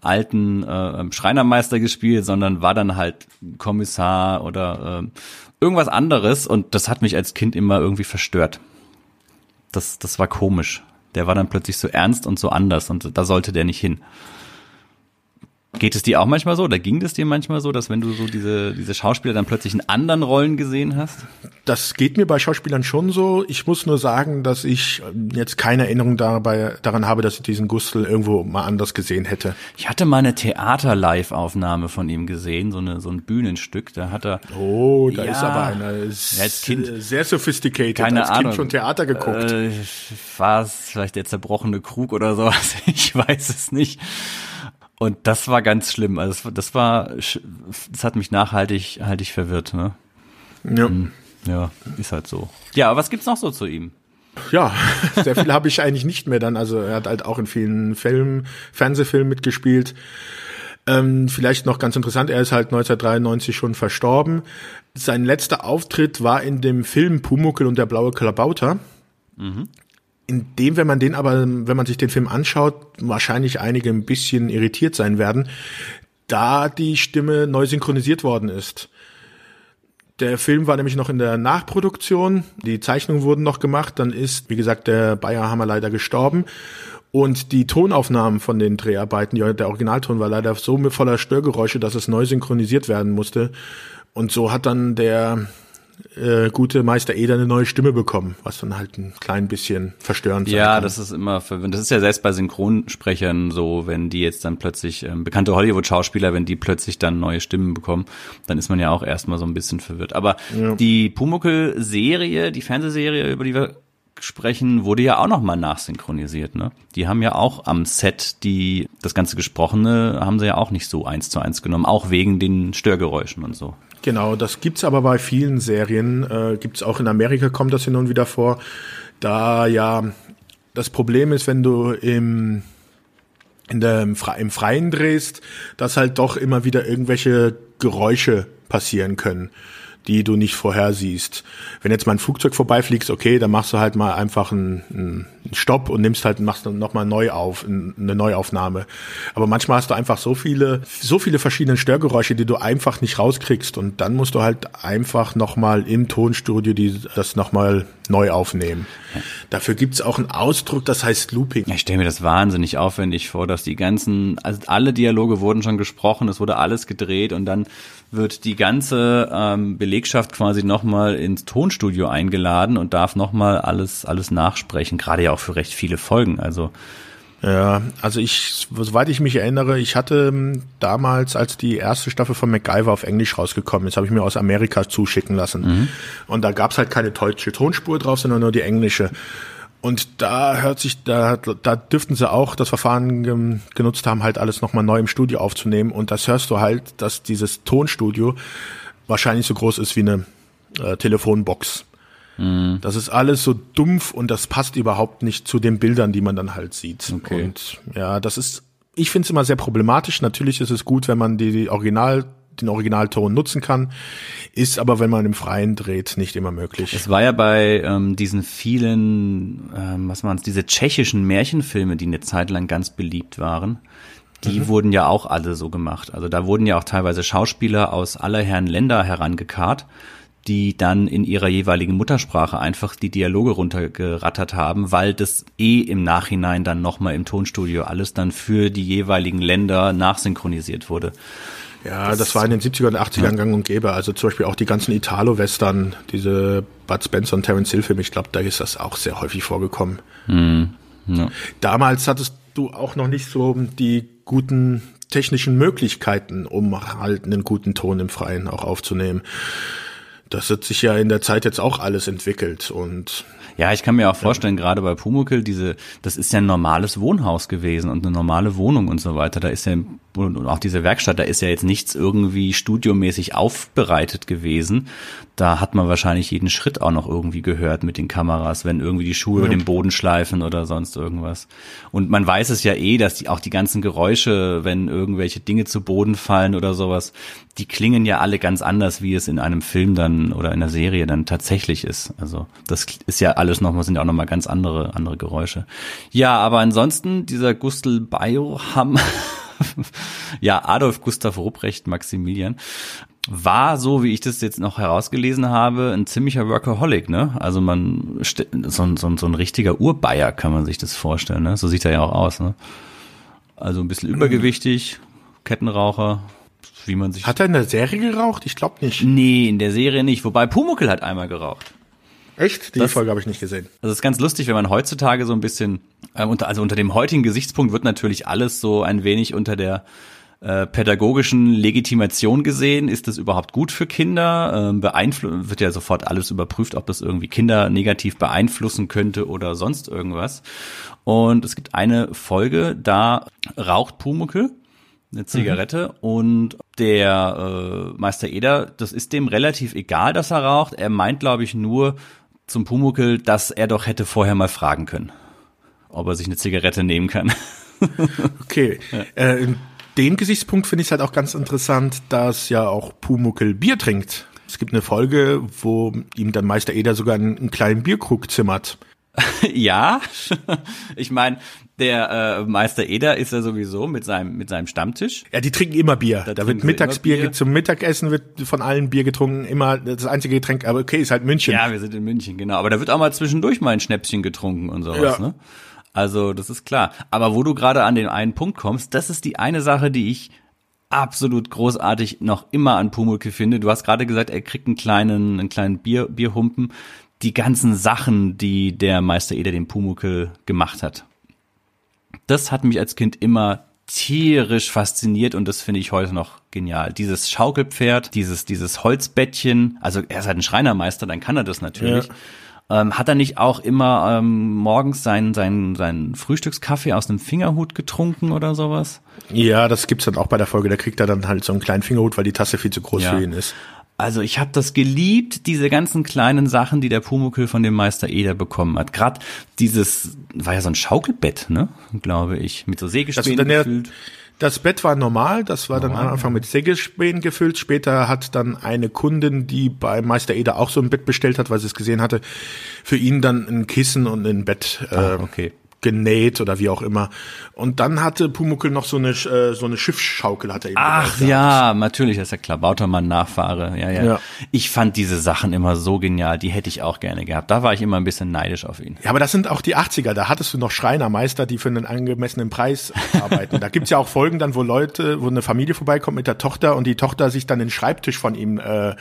alten äh, Schreinermeister gespielt, sondern war dann halt Kommissar oder äh, irgendwas anderes und das hat mich als Kind immer irgendwie verstört. Das, das war komisch. Der war dann plötzlich so ernst und so anders und da sollte der nicht hin. Geht es dir auch manchmal so oder ging es dir manchmal so, dass wenn du so diese, diese Schauspieler dann plötzlich in anderen Rollen gesehen hast? Das geht mir bei Schauspielern schon so. Ich muss nur sagen, dass ich ähm, jetzt keine Erinnerung dabei, daran habe, dass ich diesen Gustl irgendwo mal anders gesehen hätte. Ich hatte mal eine Theater-Live-Aufnahme von ihm gesehen, so, eine, so ein Bühnenstück. Da hat er Oh, da Ja. ist aber einer als Kind. sehr sophisticated, keine als Ahnung. Kind schon Theater geguckt. Äh, war es vielleicht der zerbrochene Krug oder sowas? [LAUGHS] Ich weiß es nicht. Und das war ganz schlimm. Also das, das war, das hat mich nachhaltig, haltig verwirrt. Ne? ja. Ja, ist halt so. Ja, aber was gibt's noch so zu ihm? Ja, [LAUGHS] sehr viel habe ich eigentlich nicht mehr dann. Also er hat halt auch in vielen Filmen, Fernsehfilmen mitgespielt. Ähm, vielleicht noch ganz interessant, er ist halt 1993 schon verstorben. Sein letzter Auftritt war in dem Film Pumuckel und der blaue Klabauter. In dem, wenn man den aber, wenn man sich den Film anschaut, wahrscheinlich einige ein bisschen irritiert sein werden, da die Stimme neu synchronisiert worden ist. Der Film war nämlich noch in der Nachproduktion, die Zeichnungen wurden noch gemacht, dann ist, wie gesagt, der Bayerhammer leider gestorben und die Tonaufnahmen von den Dreharbeiten, der Originalton war leider so voller Störgeräusche, dass es neu synchronisiert werden musste und so hat dann der äh, gute Meister Eder eine neue Stimme bekommen, was dann halt ein klein bisschen verstörend Ja, kann. das ist immer verwirrend. Das ist ja selbst bei Synchronsprechern so, wenn die jetzt dann plötzlich, ähm, bekannte Hollywood-Schauspieler, wenn die plötzlich dann neue Stimmen bekommen, dann ist man ja auch erstmal so ein bisschen verwirrt. Aber die Pumuckel-Serie, die Fernsehserie, über die wir sprechen, wurde ja auch nochmal nachsynchronisiert, ne? Die haben ja auch am Set die, das ganze Gesprochene haben sie ja auch nicht so eins zu eins genommen, auch wegen den Störgeräuschen und so. Genau, das gibt's aber bei vielen Serien. Äh, gibt's auch in Amerika kommt das hin und wieder vor. Da ja das Problem ist, wenn du im in der, im, im Freien drehst, dass halt doch immer wieder irgendwelche Geräusche passieren können, die du nicht vorhersiehst. Wenn jetzt mal ein Flugzeug vorbeifliegst, okay, dann machst du halt mal einfach einen, einen Stopp und nimmst halt, machst nochmal neu auf, eine Neuaufnahme. Aber manchmal hast du einfach so viele, so viele verschiedene Störgeräusche, die du einfach nicht rauskriegst und dann musst du halt einfach nochmal im Tonstudio die, das nochmal neu aufnehmen. Dafür gibt's auch einen Ausdruck, das heißt Looping. Ja, Ich stelle mir das wahnsinnig aufwendig vor, dass die ganzen, also alle Dialoge wurden schon gesprochen, es wurde alles gedreht und dann wird die ganze ähm, Belegschaft quasi nochmal ins Tonstudio eingeladen und darf nochmal alles, alles nachsprechen, gerade ja auch für recht viele Folgen. Also Ja, also ich, soweit ich mich erinnere, ich hatte ähm, damals, als die erste Staffel von MacGyver auf Englisch rausgekommen ist, habe ich mir aus Amerika zuschicken lassen. Und da gab's halt keine deutsche Tonspur drauf, sondern nur die englische. Und da hört sich, da, da dürften sie auch das Verfahren genutzt haben, halt alles nochmal neu im Studio aufzunehmen. Und das hörst du halt, dass dieses Tonstudio wahrscheinlich so groß ist wie eine äh, Telefonbox. Das ist alles so dumpf und das passt überhaupt nicht zu den Bildern, die man dann halt sieht. Okay. Und ja, das ist, ich finde es immer sehr problematisch. Natürlich ist es gut, wenn man die, die Original, den Originalton nutzen kann, ist aber, wenn man im Freien dreht, nicht immer möglich. Es war ja bei ähm, diesen vielen, ähm, was waren es, diese tschechischen Märchenfilme, die eine Zeit lang ganz beliebt waren. Die wurden ja auch alle so gemacht. Also da wurden ja auch teilweise Schauspieler aus aller Herren Länder herangekarrt, die dann in ihrer jeweiligen Muttersprache einfach die Dialoge runtergerattert haben, weil das eh im Nachhinein dann nochmal im Tonstudio alles dann für die jeweiligen Länder nachsynchronisiert wurde. Ja, das, war in den 70er und 80ern gang und gäbe. Also zum Beispiel auch die ganzen Italo-Western, diese Bud Spencer und Terence Hill-Filme, ich glaube, da ist das auch sehr häufig vorgekommen. Ja. Damals hattest du auch noch nicht so die guten technischen Möglichkeiten, um halt einen guten Ton im Freien auch aufzunehmen. Das hat sich ja in der Zeit jetzt auch alles entwickelt und Ja, ich kann mir auch vorstellen, gerade bei Pumuckl, diese, das ist ja ein normales Wohnhaus gewesen und eine normale Wohnung und so weiter. Da ist ja, und auch diese Werkstatt, da ist ja jetzt nichts irgendwie studiomäßig aufbereitet gewesen. Da hat man wahrscheinlich jeden Schritt auch noch irgendwie gehört mit den Kameras, wenn irgendwie die Schuhe über den Boden schleifen oder sonst irgendwas. Und man weiß es ja eh, dass die, auch die ganzen Geräusche, wenn irgendwelche Dinge zu Boden fallen oder sowas, die klingen ja alle ganz anders, wie es in einem Film dann oder in der Serie dann tatsächlich ist. Also das ist ja alles nochmal, sind ja auch nochmal ganz andere, andere Geräusche. Ja, aber ansonsten, dieser Gustl Bioham, [LAUGHS] [LAUGHS] ja, Adolf Gustav Ruprecht Maximilian, war, so wie ich das jetzt noch herausgelesen habe, ein ziemlicher Workaholic, ne? Also man, so ein, so ein, so ein richtiger Urbayer kann man sich das vorstellen, ne? So sieht er ja auch aus, ne? Also ein bisschen übergewichtig, Kettenraucher, wie man sich hat er in der Serie geraucht? Ich glaube nicht. Nee, in der Serie nicht. Wobei Pumuckl hat einmal geraucht. Echt? Die Das- Folge habe ich nicht gesehen. Also es ist ganz lustig, wenn man heutzutage so ein bisschen, äh, unter, also unter dem heutigen Gesichtspunkt wird natürlich alles so ein wenig unter der äh, pädagogischen Legitimation gesehen. Ist das überhaupt gut für Kinder? Ähm, beeinflu wird ja sofort alles überprüft, ob das irgendwie Kinder negativ beeinflussen könnte oder sonst irgendwas. Und es gibt eine Folge, da raucht Pumuckl eine Zigarette und der äh, Meister Eder, das ist dem relativ egal, dass er raucht. Er meint, glaube ich, nur zum Pumuckel, dass er doch hätte vorher mal fragen können, ob er sich eine Zigarette nehmen kann. [LAUGHS] Okay. Äh, in dem Gesichtspunkt finde ich es halt auch ganz interessant, dass ja auch Pumuckel Bier trinkt. Es gibt eine Folge, wo ihm dann Meister Eder sogar einen, einen kleinen Bierkrug zimmert. [LAUGHS] ja, ich meine, der äh, Meister Eder ist ja sowieso mit seinem mit seinem Stammtisch. Ja, die trinken immer Bier. Da, trinken wird Mittagsbier, Bier. zum Mittagessen wird von allen Bier getrunken, immer das einzige Getränk, aber okay, ist halt München. Ja, wir sind in München, genau. Aber da wird auch mal zwischendurch mal ein Schnäpschen getrunken und sowas, Ja. ne? Also, das ist klar. Aber wo du gerade an den einen Punkt kommst, das ist die eine Sache, die ich absolut großartig noch immer an Pumuckl finde. Du hast gerade gesagt, er kriegt einen kleinen, einen kleinen Bier, Bierhumpen. Die ganzen Sachen, die der Meister Eder dem Pumuckl gemacht hat. Das hat mich als Kind immer tierisch fasziniert und das finde ich heute noch genial. Dieses Schaukelpferd, dieses, dieses Holzbettchen, also er ist halt ein Schreinermeister, dann kann er das natürlich. Ähm, hat er nicht auch immer ähm, morgens seinen, seinen, seinen Frühstückskaffee aus einem Fingerhut getrunken oder sowas? Ja, das gibt's dann auch bei der Folge. Da kriegt er dann halt so einen kleinen Fingerhut, weil die Tasse viel zu groß Ja. für ihn ist. Also ich habe das geliebt, diese ganzen kleinen Sachen, die der Pumuckl von dem Meister Eder bekommen hat. Gerade dieses, war ja so ein Schaukelbett, ne, glaube ich, mit so Sägespänen gefüllt. Das Bett war normal, das war dann am Anfang mit Sägespänen gefüllt. Später hat dann eine Kundin, die bei Meister Eder auch so ein Bett bestellt hat, weil sie es gesehen hatte, für ihn dann ein Kissen und ein Bett äh, Ah, okay. Genäht oder wie auch immer. Und dann hatte Pumuckl noch so eine äh, so eine Schiffsschaukel hat er ihm Ach ja, natürlich, das ist ja klar. Bautermann Nachfahre, ja, ja, Ja. Ich fand diese Sachen immer so genial, die hätte ich auch gerne gehabt. Da war ich immer ein bisschen neidisch auf ihn. Ja, aber das sind auch die 80er. Da hattest du noch Schreinermeister, die für einen angemessenen Preis arbeiten. da gibt's ja auch Folgen dann, wo Leute, wo eine Familie vorbeikommt mit der Tochter und die Tochter sich dann den Schreibtisch von ihm äh,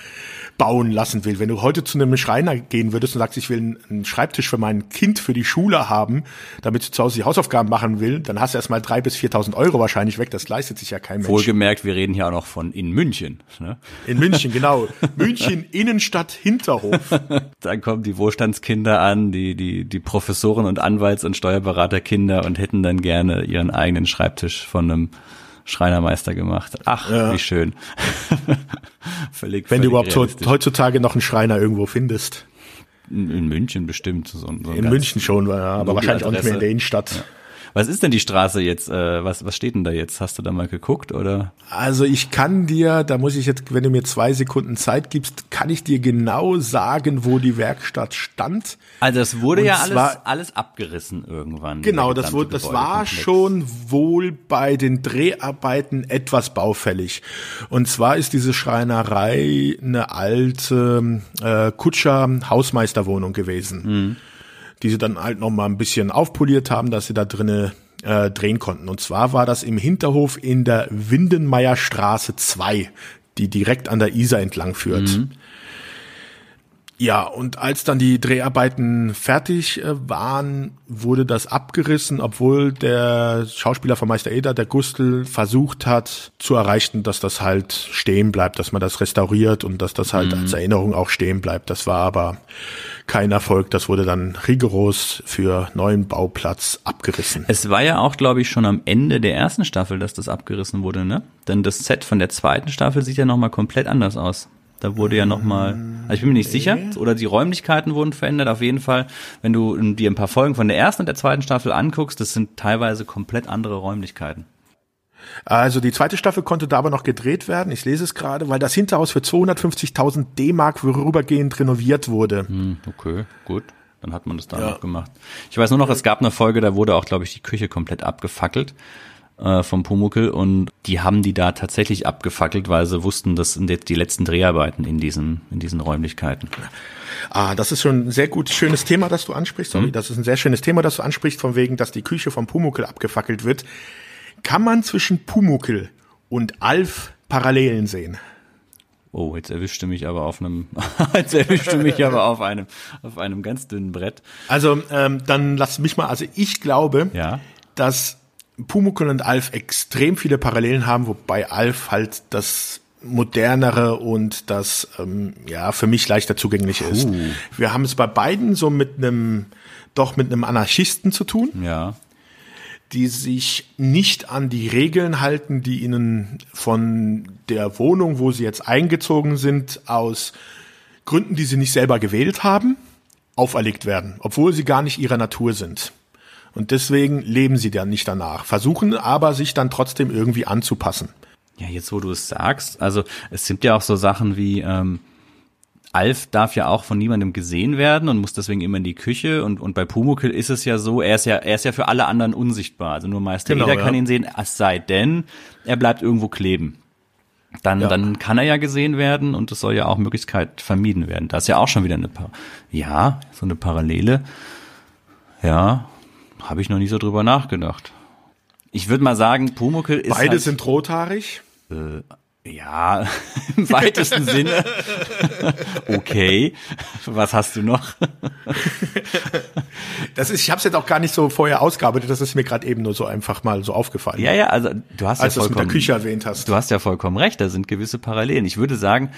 bauen lassen will. Wenn du heute zu einem Schreiner gehen würdest und sagst, ich will einen- Schreibtisch für mein Kind für die Schule haben, damit sie zu Hause die Hausaufgaben machen will, dann hast du erstmal drei bis 4.000 Euro wahrscheinlich weg. Das leistet sich ja kein Mensch. Wohlgemerkt, wir reden hier auch noch von in München. Ne? In München, genau. [LAUGHS] München, Innenstadt, Hinterhof. [LAUGHS] Dann kommen die Wohlstandskinder an, die, die, die Professoren und Anwalts- und Steuerberaterkinder und hätten dann gerne ihren eigenen Schreibtisch von einem Schreinermeister gemacht. Ach, wie schön. [LAUGHS] völlig, Wenn du völlig überhaupt so, realistisch. heutzutage noch einen Schreiner irgendwo findest. in, in München bestimmt. So, so In München schon, ja, aber wahrscheinlich auch nicht mehr in der. Innenstadt. Was ist denn die Straße jetzt? Äh, was, was steht denn da jetzt? Hast du da mal geguckt oder? Also ich kann dir, da muss ich jetzt, wenn du mir zwei Sekunden Zeit gibst, kann ich dir genau sagen, wo die Werkstatt stand. Also es wurde Und ja alles, zwar- alles abgerissen irgendwann. Genau, das, wurde, das war schon wohl bei den Dreharbeiten etwas baufällig. Und zwar ist diese Schreinerei eine alte äh, Kutscher-Hausmeisterwohnung gewesen, die sie dann halt noch mal ein bisschen aufpoliert haben, dass sie da drinnen äh, drehen konnten. Und zwar war das im Hinterhof in der Windenmeier Straße 2, die direkt an der Isar entlang führt. Ja, und als dann die Dreharbeiten fertig äh, waren, wurde das abgerissen, obwohl der Schauspieler von Meister Eder, der Gustl, versucht hat zu erreichen, dass das halt stehen bleibt, dass man das restauriert und dass das halt als Erinnerung auch stehen bleibt. Das war aber kein Erfolg. Das wurde dann rigoros für neuen Bauplatz abgerissen. Es war ja auch, glaube ich, schon am Ende der ersten Staffel, dass das abgerissen wurde, ne? Denn das Set von der zweiten Staffel sieht ja nochmal komplett anders aus. Da wurde ja nochmal, also ich bin mir nicht sicher, oder die Räumlichkeiten wurden verändert. Auf jeden Fall, wenn du dir ein paar Folgen von der ersten und der zweiten Staffel anguckst, das sind teilweise komplett andere Räumlichkeiten. Also die zweite Staffel konnte da aber noch gedreht werden. Ich lese es gerade, weil das Hinterhaus für 250.000 D-Mark vorübergehend renoviert wurde. Hm, okay, gut. Dann hat man das da noch gemacht. Ich weiß nur noch, es gab eine Folge, da wurde auch, glaube ich, die Küche komplett abgefackelt äh, vom Pumuckel und die haben die da tatsächlich abgefackelt, weil sie wussten, das sind jetzt die letzten Dreharbeiten in diesen, in diesen Räumlichkeiten. Ah, das ist schon ein sehr gut, schönes Thema, das du ansprichst. Sorry, das ist ein sehr schönes Thema, das du ansprichst, von wegen, dass die Küche vom Pumuckel abgefackelt wird. Kann man zwischen Pumuckel und Alf Parallelen sehen? Oh, jetzt erwischte mich aber auf einem, [LAUGHS] jetzt erwischte mich aber auf einem, auf einem ganz dünnen Brett. Also ähm, dann lass mich mal, also ich glaube, Ja. dass Pumuckel und Alf extrem viele Parallelen haben, wobei Alf halt das modernere und das ähm, ja für mich leichter zugänglich ist. Wir haben es bei beiden so mit einem doch mit einem Anarchisten zu tun, Ja. die sich nicht an die Regeln halten, die ihnen von der Wohnung, wo sie jetzt eingezogen sind, aus Gründen, die sie nicht selber gewählt haben, auferlegt werden, obwohl sie gar nicht ihrer Natur sind. Und deswegen leben sie dann nicht danach, versuchen aber sich dann trotzdem irgendwie anzupassen. Ja, jetzt wo du es sagst, also es sind ja auch so Sachen wie, ähm, Alf darf ja auch von niemandem gesehen werden und muss deswegen immer in die Küche und, und bei Pumuckl ist es ja so, er ist ja, er ist ja für alle anderen unsichtbar. Also nur Meister Genau, Eder ja. kann ihn sehen, es sei denn, er bleibt irgendwo kleben. Dann, Ja. dann kann er ja gesehen werden und es soll ja auch Möglichkeit vermieden werden. Das ist ja auch schon wieder eine, Pa- ja, so eine Parallele. Ja, habe ich noch nie so drüber nachgedacht. Ich würde mal sagen, Pumuckl ist Beide halt, sind rothaarig. ja, [LAUGHS] im weitesten Sinne. [LAUGHS] Okay. Was hast du noch? [LAUGHS] Das ist, ich habe es jetzt auch gar nicht so vorher ausgearbeitet, das ist mir gerade eben nur so einfach mal so aufgefallen. Ja, ja, also du hast als ja es mit der vollkommen, Küche erwähnt hast. du hast ja vollkommen recht, da sind gewisse Parallelen. Ich würde sagen,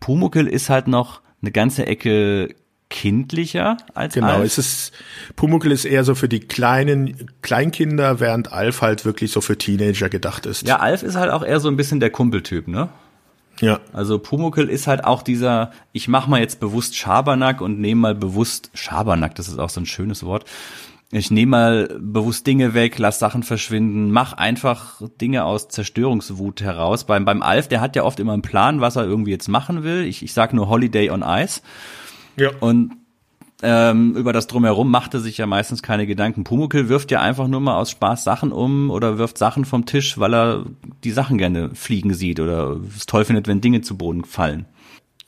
Pumuckl ist halt noch eine ganze Ecke kindlicher als Genau, Alf. es ist Pumuckl ist eher so für die kleinen Kleinkinder, während Alf halt wirklich so für Teenager gedacht ist. Ja, Alf ist halt auch eher so ein bisschen der Kumpeltyp, ne? ja. Also Pumuckl ist halt auch dieser, ich mach mal jetzt bewusst Schabernack und nehme mal bewusst Schabernack, das ist auch so ein schönes Wort. Ich nehme mal bewusst Dinge weg, lass Sachen verschwinden, mach einfach Dinge aus Zerstörungswut heraus. Beim, beim Alf, der hat ja oft immer einen Plan, was er irgendwie jetzt machen will. Ich, ich sag nur Holiday on Ice. Ja. Und ähm, über das Drumherum macht er sich ja meistens keine Gedanken. Pumuckl wirft ja einfach nur mal aus Spaß Sachen um oder wirft Sachen vom Tisch, weil er die Sachen gerne fliegen sieht oder es toll findet, wenn Dinge zu Boden fallen.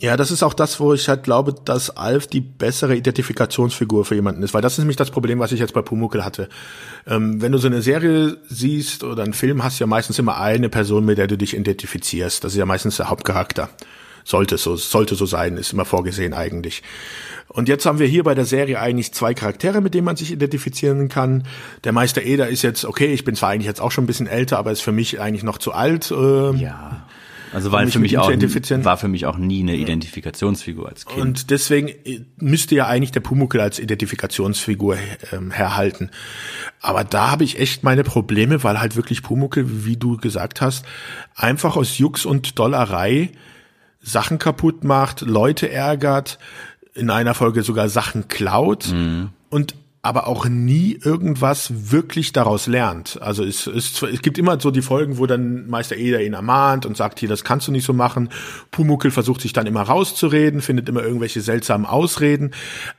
Ja, das ist auch das, wo ich halt glaube, dass Alf die bessere Identifikationsfigur für jemanden ist, weil das ist nämlich das Problem, was ich jetzt bei Pumuckl hatte. Ähm, wenn du so eine Serie siehst oder einen Film, hast du ja meistens immer eine Person, mit der du dich identifizierst. Das ist ja meistens der Hauptcharakter. Sollte so, sollte so sein, ist immer vorgesehen eigentlich. Und jetzt haben wir hier bei der Serie eigentlich zwei Charaktere, mit denen man sich identifizieren kann. Der Meister Eder ist jetzt, okay, ich bin zwar eigentlich jetzt auch schon ein bisschen älter, aber ist für mich eigentlich noch zu alt. Äh, Ja. Also war mich für mich auch war für mich auch nie eine Identifikationsfigur als Kind. Und deswegen äh, müsste ja eigentlich der Pumuckl als Identifikationsfigur ähm, herhalten. Aber da habe ich echt meine Probleme, weil halt wirklich Pumuckl, wie du gesagt hast, einfach aus Jux und Dollerei Sachen kaputt macht, Leute ärgert, in einer Folge sogar Sachen klaut und aber auch nie irgendwas wirklich daraus lernt. Also es, es, es gibt immer so die Folgen, wo dann Meister Eder ihn ermahnt und sagt, hier, das kannst du nicht so machen. Pumuckl versucht sich dann immer rauszureden, findet immer irgendwelche seltsamen Ausreden,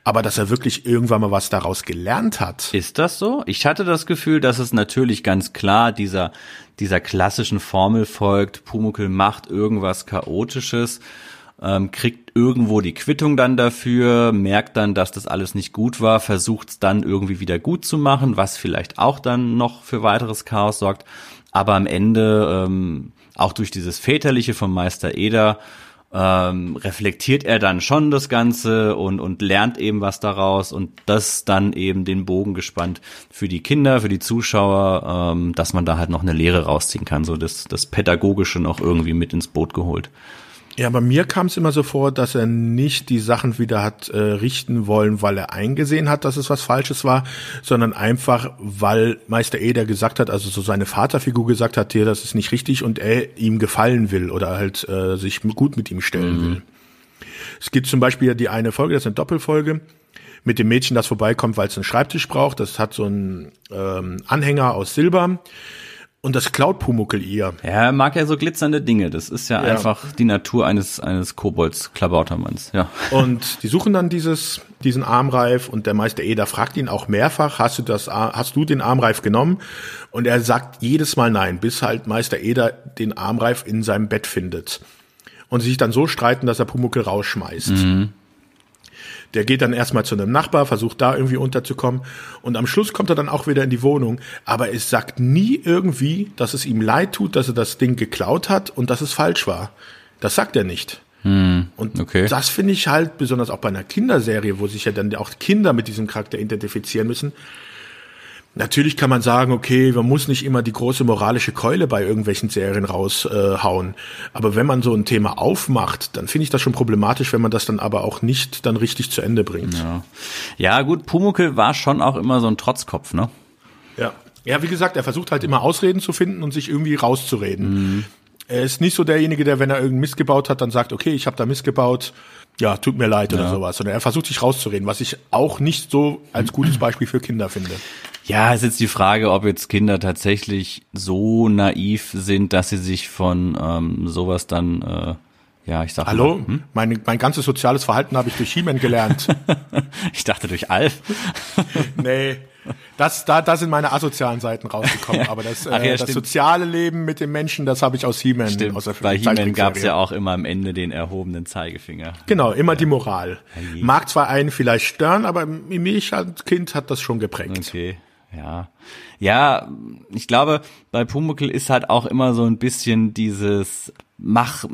aber dass er wirklich irgendwann mal was daraus gelernt hat. Ist das so? Ich hatte das Gefühl, dass es natürlich ganz klar dieser, dieser klassischen Formel folgt. Pumuckl macht irgendwas Chaotisches, ähm, kriegt irgendwo die Quittung dann dafür, merkt dann, dass das alles nicht gut war, versucht es dann irgendwie wieder gut zu machen, was vielleicht auch dann noch für weiteres Chaos sorgt. Aber am Ende, ähm, auch durch dieses Väterliche vom Meister Eder, ähm, reflektiert er dann schon das Ganze und, und lernt eben was daraus und das dann eben den Bogen gespannt für die Kinder, für die Zuschauer, ähm, dass man da halt noch eine Lehre rausziehen kann, so das, das Pädagogische noch irgendwie mit ins Boot geholt. Ja, bei mir kam es immer so vor, dass er nicht die Sachen wieder hat äh, richten wollen, weil er eingesehen hat, dass es was Falsches war, sondern einfach, weil Meister Eder gesagt hat, also so seine Vaterfigur gesagt hat, hier, das ist nicht richtig und er ihm gefallen will oder halt äh, sich gut mit ihm stellen will. Es gibt zum Beispiel die eine Folge, das ist eine Doppelfolge, mit dem Mädchen, das vorbeikommt, weil es einen Schreibtisch braucht. Das hat so einen ähm, Anhänger aus Silber und das klaut Pumuckl ihr. Ja, er mag ja so glitzernde Dinge. Das ist ja, Ja. einfach die Natur eines, eines Kobolds, Klabautermanns, ja. Und die suchen dann dieses, diesen Armreif und der Meister Eder fragt ihn auch mehrfach, hast du das, hast du den Armreif genommen? Und er sagt jedes Mal nein, bis halt Meister Eder den Armreif in seinem Bett findet. Und sie sich dann so streiten, dass er Pumuckl rausschmeißt. Der geht dann erstmal zu einem Nachbar, versucht da irgendwie unterzukommen und am Schluss kommt er dann auch wieder in die Wohnung. Aber es sagt nie irgendwie, dass es ihm leid tut, dass er das Ding geklaut hat und dass es falsch war. Das sagt er nicht. Und okay. das finde ich halt, besonders auch bei einer Kinderserie, wo sich ja dann auch Kinder mit diesem Charakter identifizieren müssen. Natürlich kann man sagen, okay, man muss nicht immer die große moralische Keule bei irgendwelchen Serien raushauen. Äh, aber wenn man so ein Thema aufmacht, dann finde ich das schon problematisch, wenn man das dann aber auch nicht dann richtig zu Ende bringt. Ja. ja, gut, Pumuckl war schon auch immer so ein Trotzkopf, ne? Ja. Ja, wie gesagt, er versucht halt immer Ausreden zu finden und sich irgendwie rauszureden. Er ist nicht so derjenige, der, wenn er irgendeinen Mist gebaut hat, dann sagt, okay, ich habe da Mist gebaut, ja, tut mir leid oder sowas. Sondern er versucht sich rauszureden, was ich auch nicht so als gutes Beispiel für Kinder finde. Ja, ist jetzt die Frage, ob jetzt Kinder tatsächlich so naiv sind, dass sie sich von ähm, sowas dann, äh, ja, ich sag Hallo? Mal, hm? Mein, mein ganzes soziales Verhalten habe ich durch He-Man gelernt. [LAUGHS] Ich dachte durch Alf. [LAUGHS] nee. Das, da, da sind meine asozialen Seiten rausgekommen. [LAUGHS] Aber das, Ach ja, äh, das soziale Leben mit den Menschen, das habe ich aus He-Man. Aus der bei He-Man gab es ja auch immer am Ende den erhobenen Zeigefinger. Genau, immer die Moral. Mag zwar einen vielleicht stören, aber mich als Kind hat das schon geprägt. Okay, ja. Ja, ich glaube, bei Pumuckl ist halt auch immer so ein bisschen dieses Mach,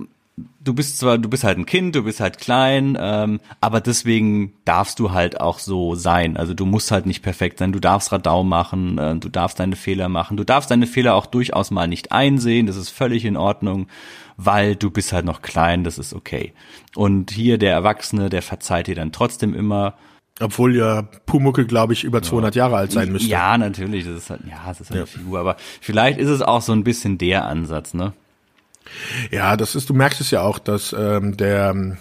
du bist zwar, du bist halt ein Kind, du bist halt klein, ähm, aber deswegen darfst du halt auch so sein. Also du musst halt nicht perfekt sein, du darfst Radau machen, äh, du darfst deine Fehler machen, du darfst deine Fehler auch durchaus mal nicht einsehen, das ist völlig in Ordnung, weil du bist halt noch klein, das ist okay. Und hier der Erwachsene, der verzeiht dir dann trotzdem immer, Obwohl ja Pumuckel, glaube ich, über 200 Jahre alt sein müsste. Ja, natürlich, das ist halt, ja, das ist halt eine Figur, aber vielleicht ist es auch so ein bisschen der Ansatz, ne? Ja, das ist, du merkst es ja auch, dass ähm, der, ähm,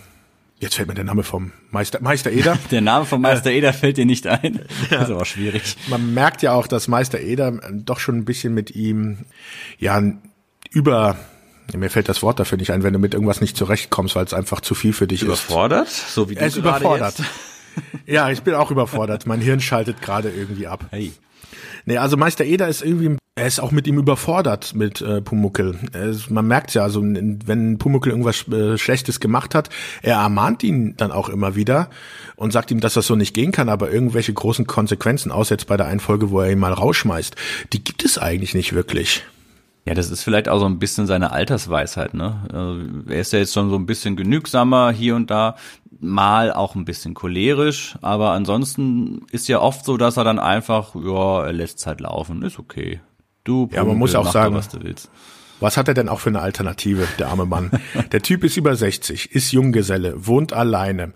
jetzt fällt mir der Name vom Meister, Meister Eder. [LAUGHS] Der Name von Meister Eder fällt dir nicht ein. [LAUGHS] Das ist aber schwierig. Man merkt ja auch, dass Meister Eder äh, doch schon ein bisschen mit ihm, ja, über, mir fällt das Wort dafür nicht ein, wenn du mit irgendwas nicht zurechtkommst, weil es einfach zu viel für dich ist. Überfordert? So wie du Er ist überfordert. jetzt. Ja, ich bin auch überfordert. Mein Hirn schaltet gerade irgendwie ab. Hey. Nee, also Meister Eder ist irgendwie, er ist auch mit ihm überfordert mit äh, Pumuckel. Ist, man merkt ja, also wenn Pumuckel irgendwas äh, Schlechtes gemacht hat, er ermahnt ihn dann auch immer wieder und sagt ihm, dass das so nicht gehen kann, aber irgendwelche großen Konsequenzen, außer jetzt bei der einen Folge, wo er ihn mal rausschmeißt, die gibt es eigentlich nicht wirklich. Ja, das ist vielleicht auch so ein bisschen seine Altersweisheit, ne? Also, Er ist ja jetzt schon so ein bisschen genügsamer hier und da, mal auch ein bisschen cholerisch, aber ansonsten ist ja oft so, dass er dann einfach, ja, er lässt halt laufen, ist okay. Du, Ja, man muss auch sagen- was du willst. Was hat er denn auch für eine Alternative, der arme Mann? [LAUGHS] Der Typ ist über 60, ist Junggeselle, wohnt alleine.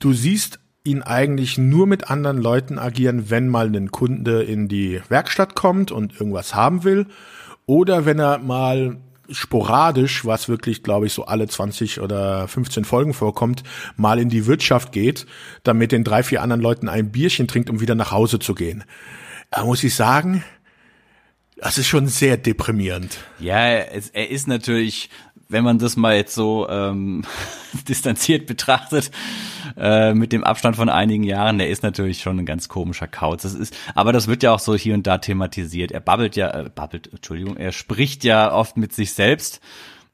Du siehst ihn eigentlich nur mit anderen Leuten agieren, wenn mal ein Kunde in die Werkstatt kommt und irgendwas haben will oder wenn er mal sporadisch, was wirklich, glaube ich, so alle 20 oder 15 Folgen vorkommt, mal in die Wirtschaft geht, dann mit den drei, vier anderen Leuten ein Bierchen trinkt, um wieder nach Hause zu gehen. Da muss ich sagen, das ist schon sehr deprimierend. Ja, es, er ist natürlich, wenn man das mal jetzt so ähm, [LAUGHS] distanziert betrachtet, äh, mit dem Abstand von einigen Jahren, der ist natürlich schon ein ganz komischer Kauz. Das ist, aber das wird ja auch so hier und da thematisiert. Er babbelt ja, äh, babbelt, Entschuldigung, er spricht ja oft mit sich selbst,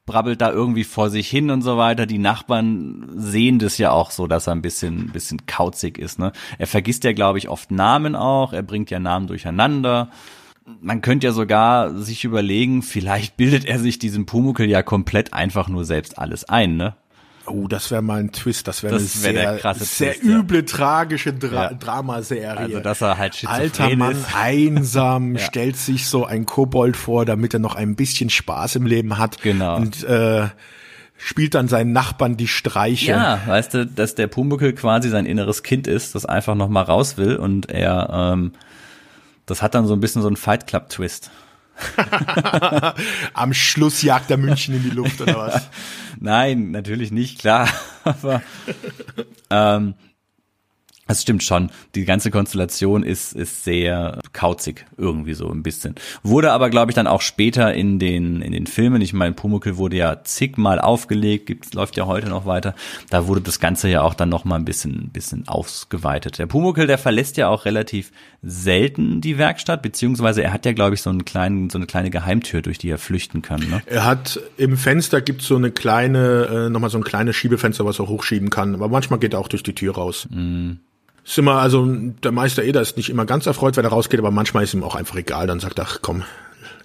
brabbelt da irgendwie vor sich hin und so weiter. Die Nachbarn sehen das ja auch so, dass er ein bisschen, ein bisschen kauzig ist. Ne? Er vergisst ja, glaube ich, oft Namen auch. Er bringt ja Namen durcheinander man könnte ja sogar sich überlegen, vielleicht bildet er sich diesem Pumuckel ja komplett einfach nur selbst alles ein, ne? Oh, das wäre mal ein Twist. Das wäre eine wär sehr, krasse sehr Twist, ja. üble, tragische Dra Ja. Dramaserie. Also, dass er halt Alter Mann, ist. [LAUGHS] einsam, stellt sich so ein Kobold vor, damit er noch ein bisschen Spaß im Leben hat. Genau. Und äh, spielt dann seinen Nachbarn die Streiche. Ja, weißt du, dass der Pumuckel quasi sein inneres Kind ist, das einfach noch mal raus will und er, ähm, das hat dann so ein bisschen so einen Fight Club Twist. [LAUGHS] Am Schluss jagt er München in die Luft oder was? [LAUGHS] Nein, natürlich nicht, klar, [LAUGHS] aber ähm, das stimmt schon. Die ganze Konstellation ist, ist sehr kauzig, irgendwie so ein bisschen. Wurde aber, glaube ich, dann auch später in den, in den Filmen, ich meine, Pumuckl wurde ja zigmal aufgelegt, gibt, läuft ja heute noch weiter. Da wurde das Ganze ja auch dann noch mal ein bisschen, bisschen ausgeweitet. Der Pumuckl, der verlässt ja auch relativ selten die Werkstatt, beziehungsweise er hat ja, glaube ich, so einen kleinen, so eine kleine Geheimtür, durch die er flüchten kann, ne? Er hat im Fenster gibt's so eine kleine, äh, nochmal so ein kleines Schiebefenster, was er hochschieben kann. Aber manchmal geht er auch durch die Tür raus. Ist immer, also der Meister Eder ist nicht immer ganz erfreut, wenn er rausgeht, aber manchmal ist ihm auch einfach egal. Dann sagt er, ach komm,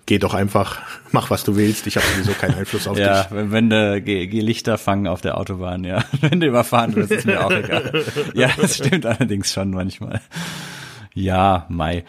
geh doch einfach, [LAUGHS] mach was du willst. Ich habe sowieso keinen Einfluss auf Ja, dich. wenn, wenn du geh, geh Lichter fangen auf der Autobahn, ja. [LAUGHS] Wenn du überfahren wirst, ist mir auch egal. Ja, das stimmt allerdings schon manchmal. Ja, Mai.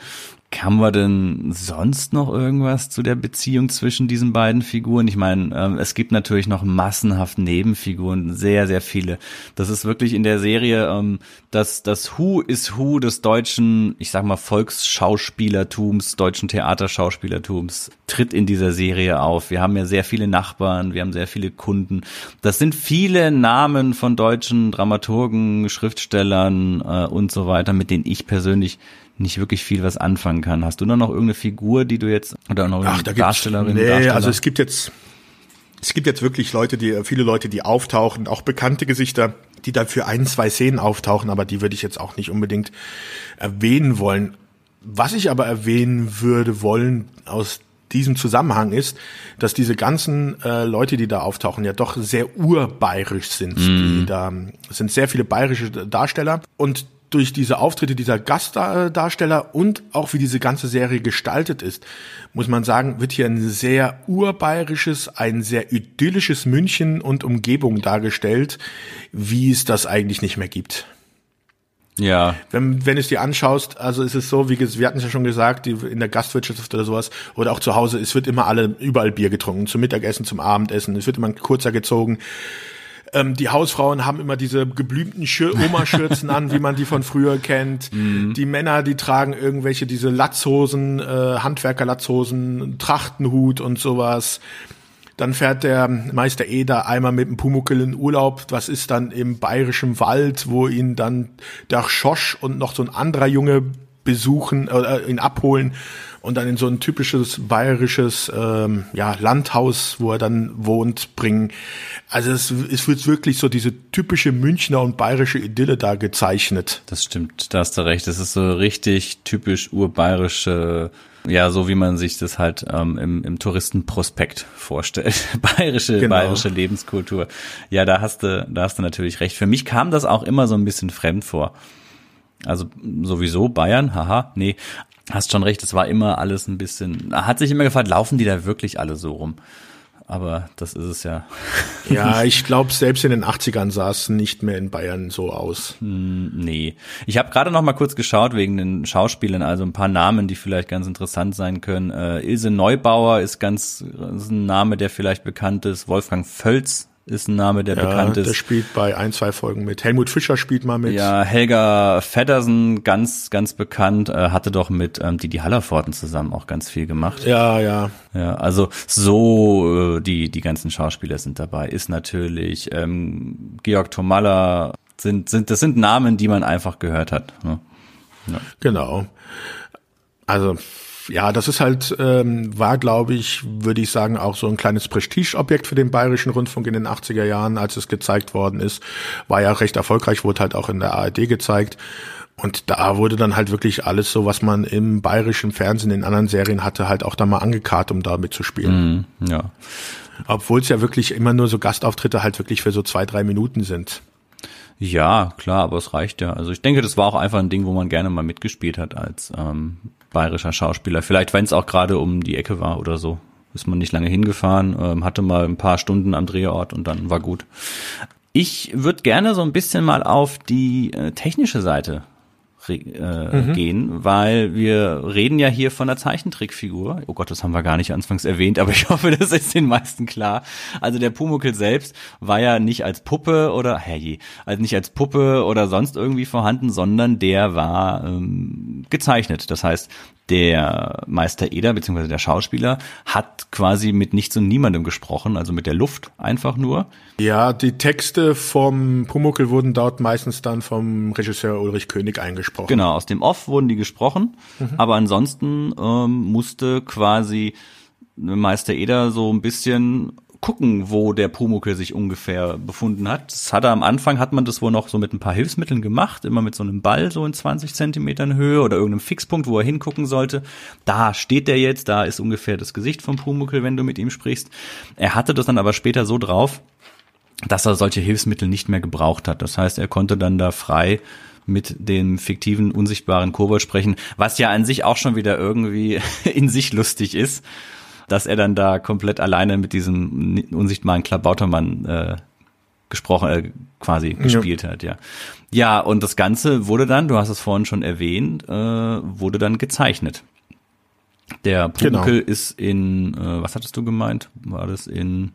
Haben wir denn sonst noch irgendwas zu der Beziehung zwischen diesen beiden Figuren? Ich meine, ähm, es gibt natürlich noch massenhaft Nebenfiguren, sehr, sehr viele. Das ist wirklich in der Serie ähm, das, das Who is Who des deutschen, ich sag mal, Volksschauspielertums, deutschen Theaterschauspielertums, tritt in dieser Serie auf. Wir haben ja sehr viele Nachbarn, wir haben sehr viele Kunden. Das sind viele Namen von deutschen Dramaturgen, Schriftstellern äh, und so weiter, mit denen ich persönlich nicht wirklich viel was anfangen kann. Hast du da noch irgendeine Figur, die du jetzt oder noch Ach, da Darstellerin? nee, Darsteller? also es gibt jetzt, es gibt jetzt wirklich Leute, die, viele Leute, die auftauchen, auch bekannte Gesichter, die dann für ein, zwei Szenen auftauchen, aber die würde ich jetzt auch nicht unbedingt erwähnen wollen. Was ich aber erwähnen würde wollen aus diesem Zusammenhang ist, dass diese ganzen äh, Leute, die da auftauchen, ja doch sehr urbayerisch sind. Die da es sind sehr viele bayerische Darsteller und durch diese Auftritte dieser Gastdarsteller und auch wie diese ganze Serie gestaltet ist, muss man sagen, wird hier ein sehr urbayerisches, ein sehr idyllisches München und Umgebung dargestellt, wie es das eigentlich nicht mehr gibt. ja, Wenn, wenn du es dir anschaust, also ist es so, wie wir hatten es ja schon gesagt, die, in der Gastwirtschaft oder sowas, oder auch zu Hause, es wird immer alle, überall Bier getrunken, zum Mittagessen, zum Abendessen, es wird immer ein kurzer gezogen. Ähm, die Hausfrauen haben immer diese geblümten Schür Oma-Schürzen an, wie man die von früher kennt. Die Männer, die tragen irgendwelche diese Latzhosen, äh, Handwerker-Latzhosen, Trachtenhut und sowas. Dann fährt der Meister Eder einmal mit dem Pumuckel in Urlaub. Was ist dann im bayerischen Wald, wo ihn dann der Schosch und noch so ein anderer Junge besuchen, äh, ihn abholen und dann in so ein typisches bayerisches ähm, ja, Landhaus, wo er dann wohnt, bringen. Also es, es wird wirklich so diese typische Münchner und bayerische Idylle da gezeichnet. das stimmt, da hast du recht. Das ist so richtig typisch urbayerische, ja, so wie man sich das halt ähm, im, im Touristenprospekt vorstellt. [LAUGHS] bayerische, Genau. bayerische Lebenskultur. Ja, da hast du, da hast du natürlich recht. Für mich kam das auch immer so ein bisschen fremd vor. Also sowieso Bayern, haha, nee, hast schon recht, es war immer alles ein bisschen, hat sich immer gefragt, laufen die da wirklich alle so rum? Aber das ist es ja. Ja, ich glaube, selbst in den 80ern sah es nicht mehr in Bayern so aus. Nee. Ich habe gerade noch mal kurz geschaut wegen den Schauspielern, also ein paar Namen, die vielleicht ganz interessant sein können. Äh, Ilse Neubauer ist ganz ist ein Name, der vielleicht bekannt ist. Wolfgang Völz ist ein Name, der Ja, bekannt der ist. spielt bei ein, zwei Folgen mit. Helmut Fischer spielt mal mit. Ja, Helga Feddersen, ganz, ganz bekannt, äh, hatte doch mit ähm, Didi Hallerforten zusammen auch ganz viel gemacht. Ja, ja. Ja, also so äh, die die ganzen Schauspieler sind dabei. Ist natürlich ähm, Georg Tomalla sind sind das sind Namen, die man einfach gehört hat. Ne? Genau. Also ja, das ist halt, ähm, war, glaube ich, würde ich sagen, auch so ein kleines Prestigeobjekt für den Bayerischen Rundfunk in den 80er Jahren, als es gezeigt worden ist. War ja recht erfolgreich, wurde halt auch in der ARD gezeigt. Und da wurde dann halt wirklich alles so, was man im bayerischen Fernsehen in anderen Serien hatte, halt auch da mal angekarrt, um da mitzuspielen. Mhm, ja. Obwohl es ja wirklich immer nur so Gastauftritte halt wirklich für so zwei, drei Minuten sind. Ja, klar, aber es reicht ja. Also ich denke, das war auch einfach ein Ding, wo man gerne mal mitgespielt hat als ähm, bayerischer Schauspieler. Vielleicht, wenn es auch gerade um die Ecke war oder so. Ist man nicht lange hingefahren, ähm, hatte mal ein paar Stunden am Drehort und dann war gut. Ich würde gerne so ein bisschen mal auf die äh, technische Seite äh, gehen, weil wir reden ja hier von einer Zeichentrickfigur. Oh Gott, das haben wir gar nicht anfangs erwähnt, aber ich [LAUGHS] hoffe, das ist den meisten klar. Also der Pumuckl selbst war ja nicht als Puppe oder herrje, also nicht als Puppe oder sonst irgendwie vorhanden, sondern der war ähm, gezeichnet. Das heißt, der Meister Eder beziehungsweise der Schauspieler hat quasi mit nichts und niemandem gesprochen, also mit der Luft einfach nur. Ja, die Texte vom Pumuckel wurden dort meistens dann vom Regisseur Ulrich König eingesprochen. Genau, aus dem Off wurden die gesprochen, aber ansonsten ähm, musste quasi Meister Eder so ein bisschen gucken, wo der Pumuckel sich ungefähr befunden hat. Das hat er am Anfang, hat man das wohl noch so mit ein paar Hilfsmitteln gemacht, immer mit so einem Ball so in 20 Zentimetern Höhe oder irgendeinem Fixpunkt, wo er hingucken sollte. Da steht der jetzt, da ist ungefähr das Gesicht vom Pumuckel, wenn du mit ihm sprichst. Er hatte das dann aber später so drauf, dass er solche Hilfsmittel nicht mehr gebraucht hat. Das heißt, er konnte dann da frei mit dem fiktiven, unsichtbaren Kobold sprechen, was ja an sich auch schon wieder irgendwie [LAUGHS] in sich lustig ist, dass er dann da komplett alleine mit diesem unsichtbaren Klabautermann äh, gesprochen, äh, quasi gespielt hat, ja. Ja, und das Ganze wurde dann, du hast es vorhin schon erwähnt, äh, wurde dann gezeichnet. Der Genau. Pumuckl ist in, äh, was hattest du gemeint? War das in,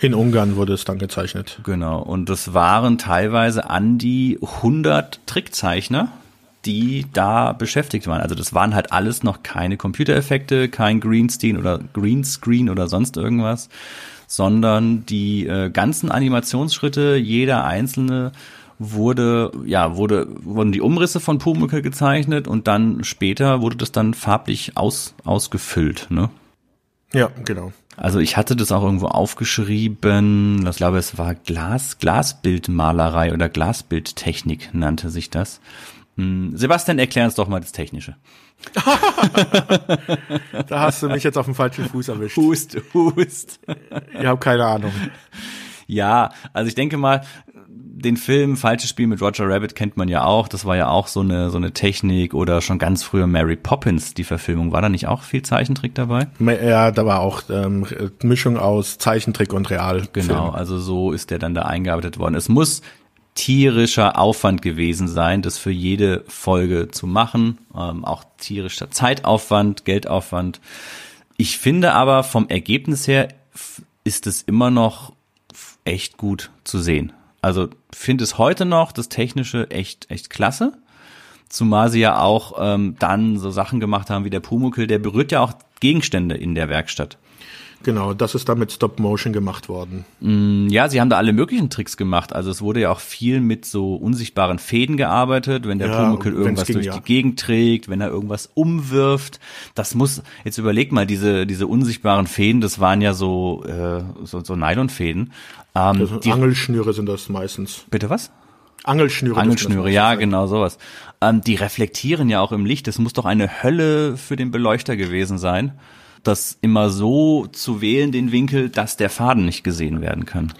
In Ungarn wurde es dann gezeichnet. genau, und das waren teilweise an die 100 Trickzeichner, die da beschäftigt waren. Also das waren halt alles noch keine Computereffekte, kein Greenscreen oder Greenscreen oder sonst irgendwas, sondern die äh, ganzen Animationsschritte, jeder einzelne wurde, ja, wurde, wurden die Umrisse von Pumuckl gezeichnet und dann später wurde das dann farblich aus, ausgefüllt, ne? Ja, genau. Also ich hatte das auch irgendwo aufgeschrieben, ich glaube, es war Glas, Glasbildmalerei oder Glasbildtechnik nannte sich das. Hm, Sebastian, erklär uns doch mal das Technische. [LAUGHS] Da hast du mich jetzt auf dem falschen Fuß erwischt. Hust, hust. Ich habe keine Ahnung. Ja, also ich denke mal, den Film Falsches Spiel mit Roger Rabbit kennt man ja auch. Das war ja auch so eine, so eine Technik oder schon ganz früher Mary Poppins, die Verfilmung. War da nicht auch viel Zeichentrick dabei? Ja, da war auch ähm, Mischung aus Zeichentrick und Real. Genau, also so ist der dann da eingearbeitet worden. Es muss tierischer Aufwand gewesen sein, das für jede Folge zu machen. Ähm, auch tierischer Zeitaufwand, Geldaufwand. Ich finde aber vom Ergebnis her ist es immer noch echt gut zu sehen. Also finde es heute noch das Technische echt, echt klasse. Zumal sie ja auch ähm, dann so Sachen gemacht haben wie der Pumuckl, der berührt ja auch Gegenstände in der Werkstatt. Genau, das ist dann mit Stop Motion gemacht worden. Ja, sie haben da alle möglichen Tricks gemacht. Also es wurde ja auch viel mit so unsichtbaren Fäden gearbeitet, wenn der Ja, Pumuckl irgendwas ging, durch ja. die Gegend trägt, wenn er irgendwas umwirft. Das muss, jetzt überleg mal, diese, diese unsichtbaren Fäden, das waren ja so, äh, so, so Nylonfäden. Ähm, Also die, Angelschnüre sind das meistens. bitte was? Angelschnüre. Angelschnüre, das ja, sein. genau sowas. Ähm, die reflektieren ja auch im Licht. Das muss doch eine Hölle für den Beleuchter gewesen sein, das immer so zu wählen, den Winkel, dass der Faden nicht gesehen werden kann.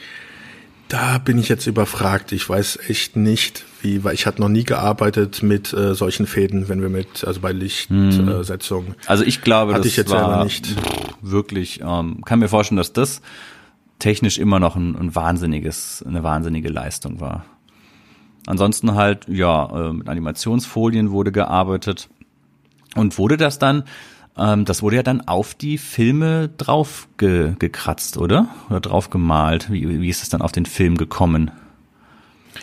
Da bin ich jetzt überfragt. Ich weiß echt nicht, wie, weil ich hatte noch nie gearbeitet mit äh, solchen Fäden, wenn wir mit, also bei Lichtsetzung. Äh, Setzung. Also ich glaube, Hatte das ich jetzt war nicht. wirklich, ähm, kann mir vorstellen, dass das technisch immer noch ein, ein wahnsinniges, eine wahnsinnige Leistung war. Ansonsten halt, ja, äh, mit Animationsfolien wurde gearbeitet. Und wurde das dann, ähm, das wurde ja dann auf die Filme drauf ge, gekratzt, oder? Oder drauf gemalt? Wie, wie ist es dann auf den Film gekommen?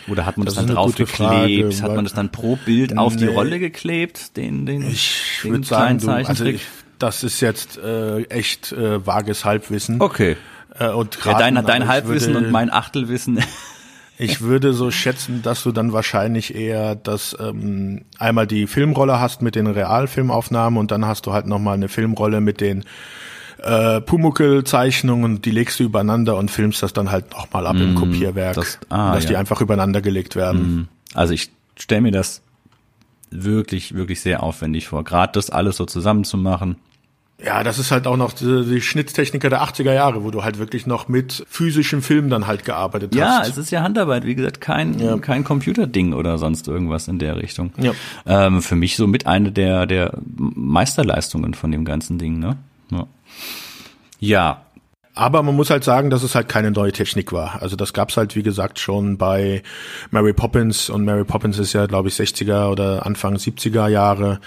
Oder hat man das, Das dann draufgeklebt? Hat man das dann pro Bild auf die Nee. Rolle geklebt? Den, den, Ich den würde sagen, du, also ich, das ist jetzt äh, echt äh, vages Halbwissen. Okay. Äh, und Ja, dein, dein ich Halbwissen und mein Achtelwissen. Ich würde so schätzen, dass du dann wahrscheinlich eher das ähm, einmal die Filmrolle hast mit den Realfilmaufnahmen und dann hast du halt nochmal eine Filmrolle mit den äh, Pumuckl-Zeichnungen und die legst du übereinander und filmst das dann halt nochmal ab im Kopierwerk, Mm, das- ah, dass die ja. Mm. einfach übereinander gelegt werden. Also ich stelle mir das wirklich, wirklich sehr aufwendig vor. Gerade das alles so zusammenzumachen. Ja, das ist halt auch noch die, die Schnittstechniker der 80er Jahre, wo du halt wirklich noch mit physischem Film dann halt gearbeitet Ja, hast. es ist ja Handarbeit, wie gesagt, kein, Ja. kein Computerding oder sonst irgendwas in der Richtung. Ja. Ähm, für mich so mit eine der, der Meisterleistungen von dem ganzen Ding, ne? Ja. ja. Aber man muss halt sagen, dass es halt keine neue Technik war. Also das gab's halt, wie gesagt, schon bei Mary Poppins und Mary Poppins ist ja, glaube ich, 60er oder Anfang 70er Jahre.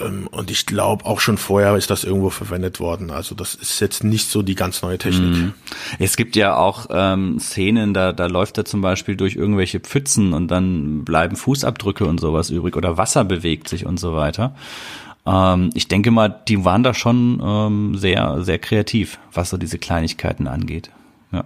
Ähm, Und ich glaube, auch schon vorher ist das irgendwo verwendet worden. Also das ist jetzt nicht so die ganz neue Technik. Es gibt ja auch ähm, Szenen, da, da läuft er zum Beispiel durch irgendwelche Pfützen und dann bleiben Fußabdrücke und sowas übrig oder Wasser bewegt sich und so weiter. Ähm, ich denke mal, die waren da schon ähm, sehr, sehr kreativ, was so diese Kleinigkeiten angeht. Ja.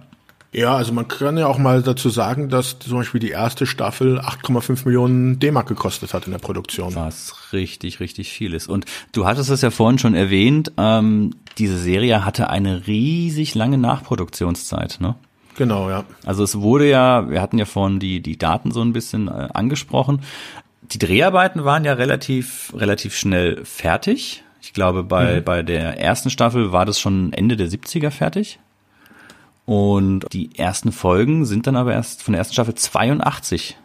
Ja, also man kann ja auch mal dazu sagen, dass zum Beispiel die erste Staffel 8,5 Millionen D-Mark gekostet hat in der Produktion. Was richtig, richtig viel ist. Und du hattest es ja vorhin schon erwähnt, ähm, diese Serie hatte eine riesig lange Nachproduktionszeit, ne? Genau, ja. Also es wurde ja, wir hatten ja vorhin die, die Daten so ein bisschen äh, angesprochen. Die Dreharbeiten waren ja relativ, relativ schnell fertig. Ich glaube, bei, bei der ersten Staffel war das schon Ende der 70er fertig. Und die ersten Folgen sind dann aber erst von der ersten Staffel 82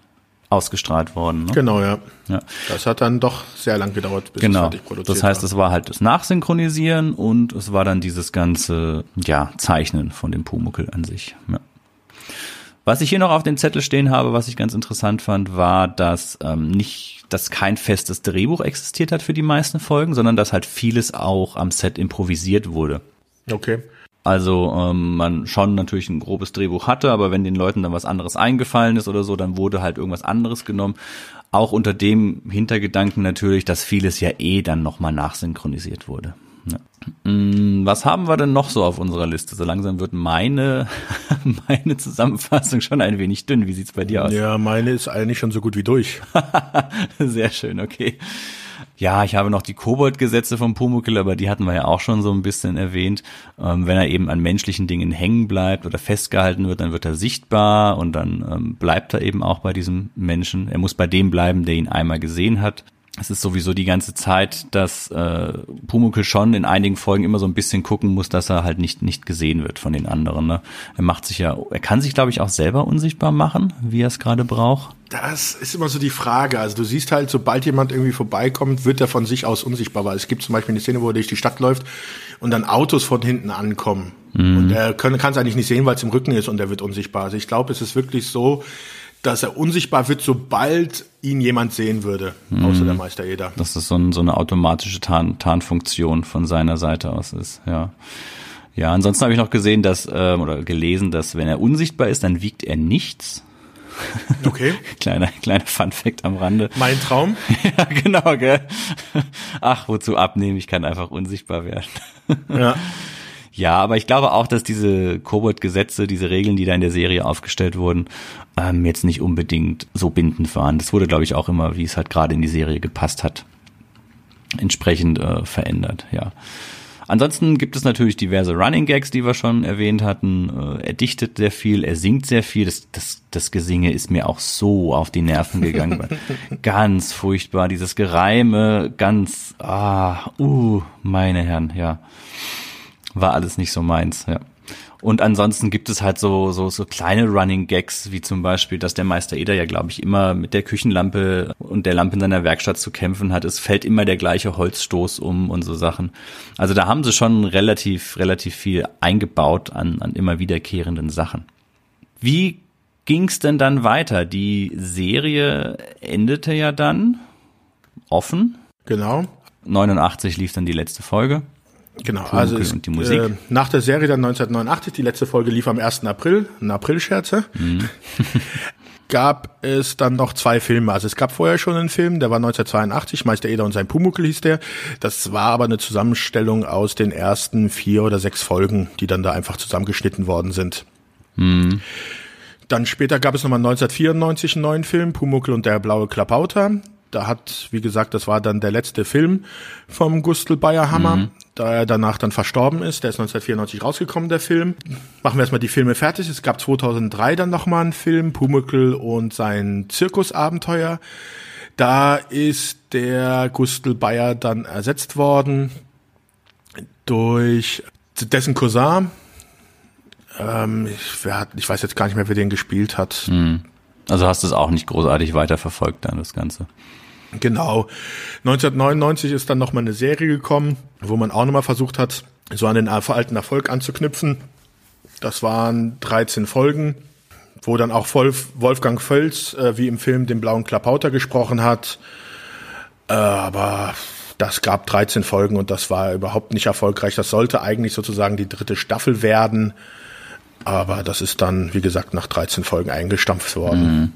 ausgestrahlt worden. Ne? Genau, ja. Ja. Das hat dann doch sehr lang gedauert, bis es Genau. fertig produziert Das heißt, war. es war halt das Nachsynchronisieren und es war dann dieses ganze, ja, Zeichnen von dem Pumuckl an sich. Ja. Was ich hier noch auf dem Zettel stehen habe, was ich ganz interessant fand, war, dass ähm, nicht, dass kein festes Drehbuch existiert hat für die meisten Folgen, sondern dass halt vieles auch am Set improvisiert wurde. Okay. Also ähm, man schon natürlich ein grobes Drehbuch hatte, aber wenn den Leuten dann was anderes eingefallen ist oder so, dann wurde halt irgendwas anderes genommen. Auch unter dem Hintergedanken natürlich, dass vieles ja eh dann nochmal nachsynchronisiert wurde. Ja. Mm, Was haben wir denn noch so auf unserer Liste? So langsam wird meine, [LAUGHS] meine Zusammenfassung schon ein wenig dünn. Wie sieht's bei dir aus? Ja, meine ist eigentlich schon so gut wie durch. [LAUGHS] Sehr schön, okay. Ja, ich habe noch die Kobold-Gesetze vom Pumuckl, aber die hatten wir ja auch schon so ein bisschen erwähnt. Ähm, wenn er eben an menschlichen Dingen hängen bleibt oder festgehalten wird, dann wird er sichtbar und dann ähm, bleibt er eben auch bei diesem Menschen. Er muss bei dem bleiben, der ihn einmal gesehen hat. Es ist sowieso die ganze Zeit, dass äh, Pumuckl schon in einigen Folgen immer so ein bisschen gucken muss, dass er halt nicht nicht gesehen wird von den anderen. Ne? Er macht sich ja, er kann sich glaube ich auch selber unsichtbar machen, wie er es gerade braucht. Das ist immer so die Frage. Also du siehst halt, sobald jemand irgendwie vorbeikommt, wird er von sich aus unsichtbar. Weil es gibt zum Beispiel eine Szene, wo er durch die Stadt läuft und dann Autos von hinten ankommen. Und er kann es eigentlich nicht sehen, weil es im Rücken ist und er wird unsichtbar. Also ich glaube, es ist wirklich so, dass er unsichtbar wird, sobald ihn jemand sehen würde, außer der Meister Eder. dass das so, ein, so eine automatische Tarn, Tarnfunktion von seiner Seite aus ist, ja. Ja, ansonsten habe ich noch gesehen, dass, ähm, oder gelesen, dass wenn er unsichtbar ist, dann wiegt er nichts. [LAUGHS] Okay. Kleiner, kleiner Funfact am Rande. Mein Traum. [LAUGHS] ja, genau, gell? Ach, wozu abnehmen? Ich kann einfach unsichtbar werden. Ja. [LAUGHS] Ja, aber ich glaube auch, dass diese Kobold-Gesetze, diese Regeln, die da in der Serie aufgestellt wurden, ähm, jetzt nicht unbedingt so bindend waren. Das wurde, glaube ich, auch immer, wie es halt gerade in die Serie gepasst hat, entsprechend äh, verändert, ja. Ansonsten gibt es natürlich diverse Running Gags, die wir schon erwähnt hatten. Äh, Er dichtet sehr viel, er singt sehr viel. Das, das, das Gesinge ist mir auch so auf die Nerven gegangen. [LAUGHS] ganz furchtbar, dieses Gereime, ganz, ah, uh, meine Herren, ja war alles nicht so meins, ja. Und ansonsten gibt es halt so, so, so kleine Running Gags, wie zum Beispiel, dass der Meister Eder ja, glaube ich, immer mit der Küchenlampe und der Lampe in seiner Werkstatt zu kämpfen hat. Es fällt immer der gleiche Holzstoß um und so Sachen. Also da haben sie schon relativ, relativ viel eingebaut an, an immer wiederkehrenden Sachen. Wie ging's denn dann weiter? Die Serie endete ja dann offen. Genau. 89 lief dann die letzte Folge. Genau, Pumuckl also es, und die Musik. Äh, nach der Serie dann 1989, die letzte Folge lief am 1. April, ein April-Scherze, Mhm. [LAUGHS] gab es dann noch zwei Filme. Also es gab vorher schon einen Film, der war 1982, Meister Eder und sein Pumuckl hieß der. Das war aber eine Zusammenstellung aus den ersten vier oder sechs Folgen, die dann da einfach zusammengeschnitten worden sind. Mhm. Dann später gab es nochmal 1994 einen neuen Film, Pumuckl und der blaue Klapauter. Da hat, wie gesagt, das war dann der letzte Film vom Gustl Bayerhammer, da er danach dann verstorben ist. Der ist 1994 rausgekommen, der Film. Machen wir erstmal die Filme fertig. Es gab 2003 dann nochmal einen Film, Pumuckl und sein Zirkusabenteuer. Da ist der Gustl Bayer dann ersetzt worden durch dessen Cousin. Ähm, ich, wer hat, ich weiß jetzt gar nicht mehr, wer den gespielt hat. Also hast du es auch nicht großartig weiterverfolgt dann, das Ganze. Genau. 1999 ist dann nochmal eine Serie gekommen, wo man auch nochmal versucht hat, so an den alten Erfolg anzuknüpfen. Das waren 13 Folgen, wo dann auch Wolf, Wolfgang Völz, äh, wie im Film, den blauen Klapauter gesprochen hat. Äh, aber das gab 13 Folgen und das war überhaupt nicht erfolgreich. Das sollte eigentlich sozusagen die dritte Staffel werden. Aber das ist dann, wie gesagt, nach 13 Folgen eingestampft worden.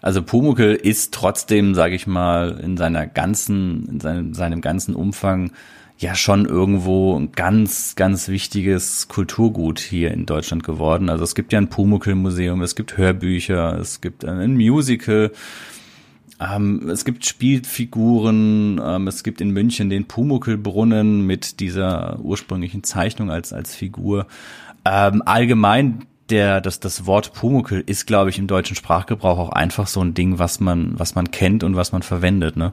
Also Pumuckl ist trotzdem, sage ich mal, in seiner ganzen, in seinem, seinem ganzen Umfang ja schon irgendwo ein ganz, ganz wichtiges Kulturgut hier in Deutschland geworden. Also es gibt ja ein Pumuckl-Museum, es gibt Hörbücher, es gibt ein Musical, ähm, es gibt Spielfiguren, ähm, es gibt in München den Pumuckl-Brunnen mit dieser ursprünglichen Zeichnung als, als Figur. Ähm, allgemein der, das, das Wort Pumuckl ist, glaube ich, im deutschen Sprachgebrauch auch einfach so ein Ding, was man, was man kennt und was man verwendet, ne?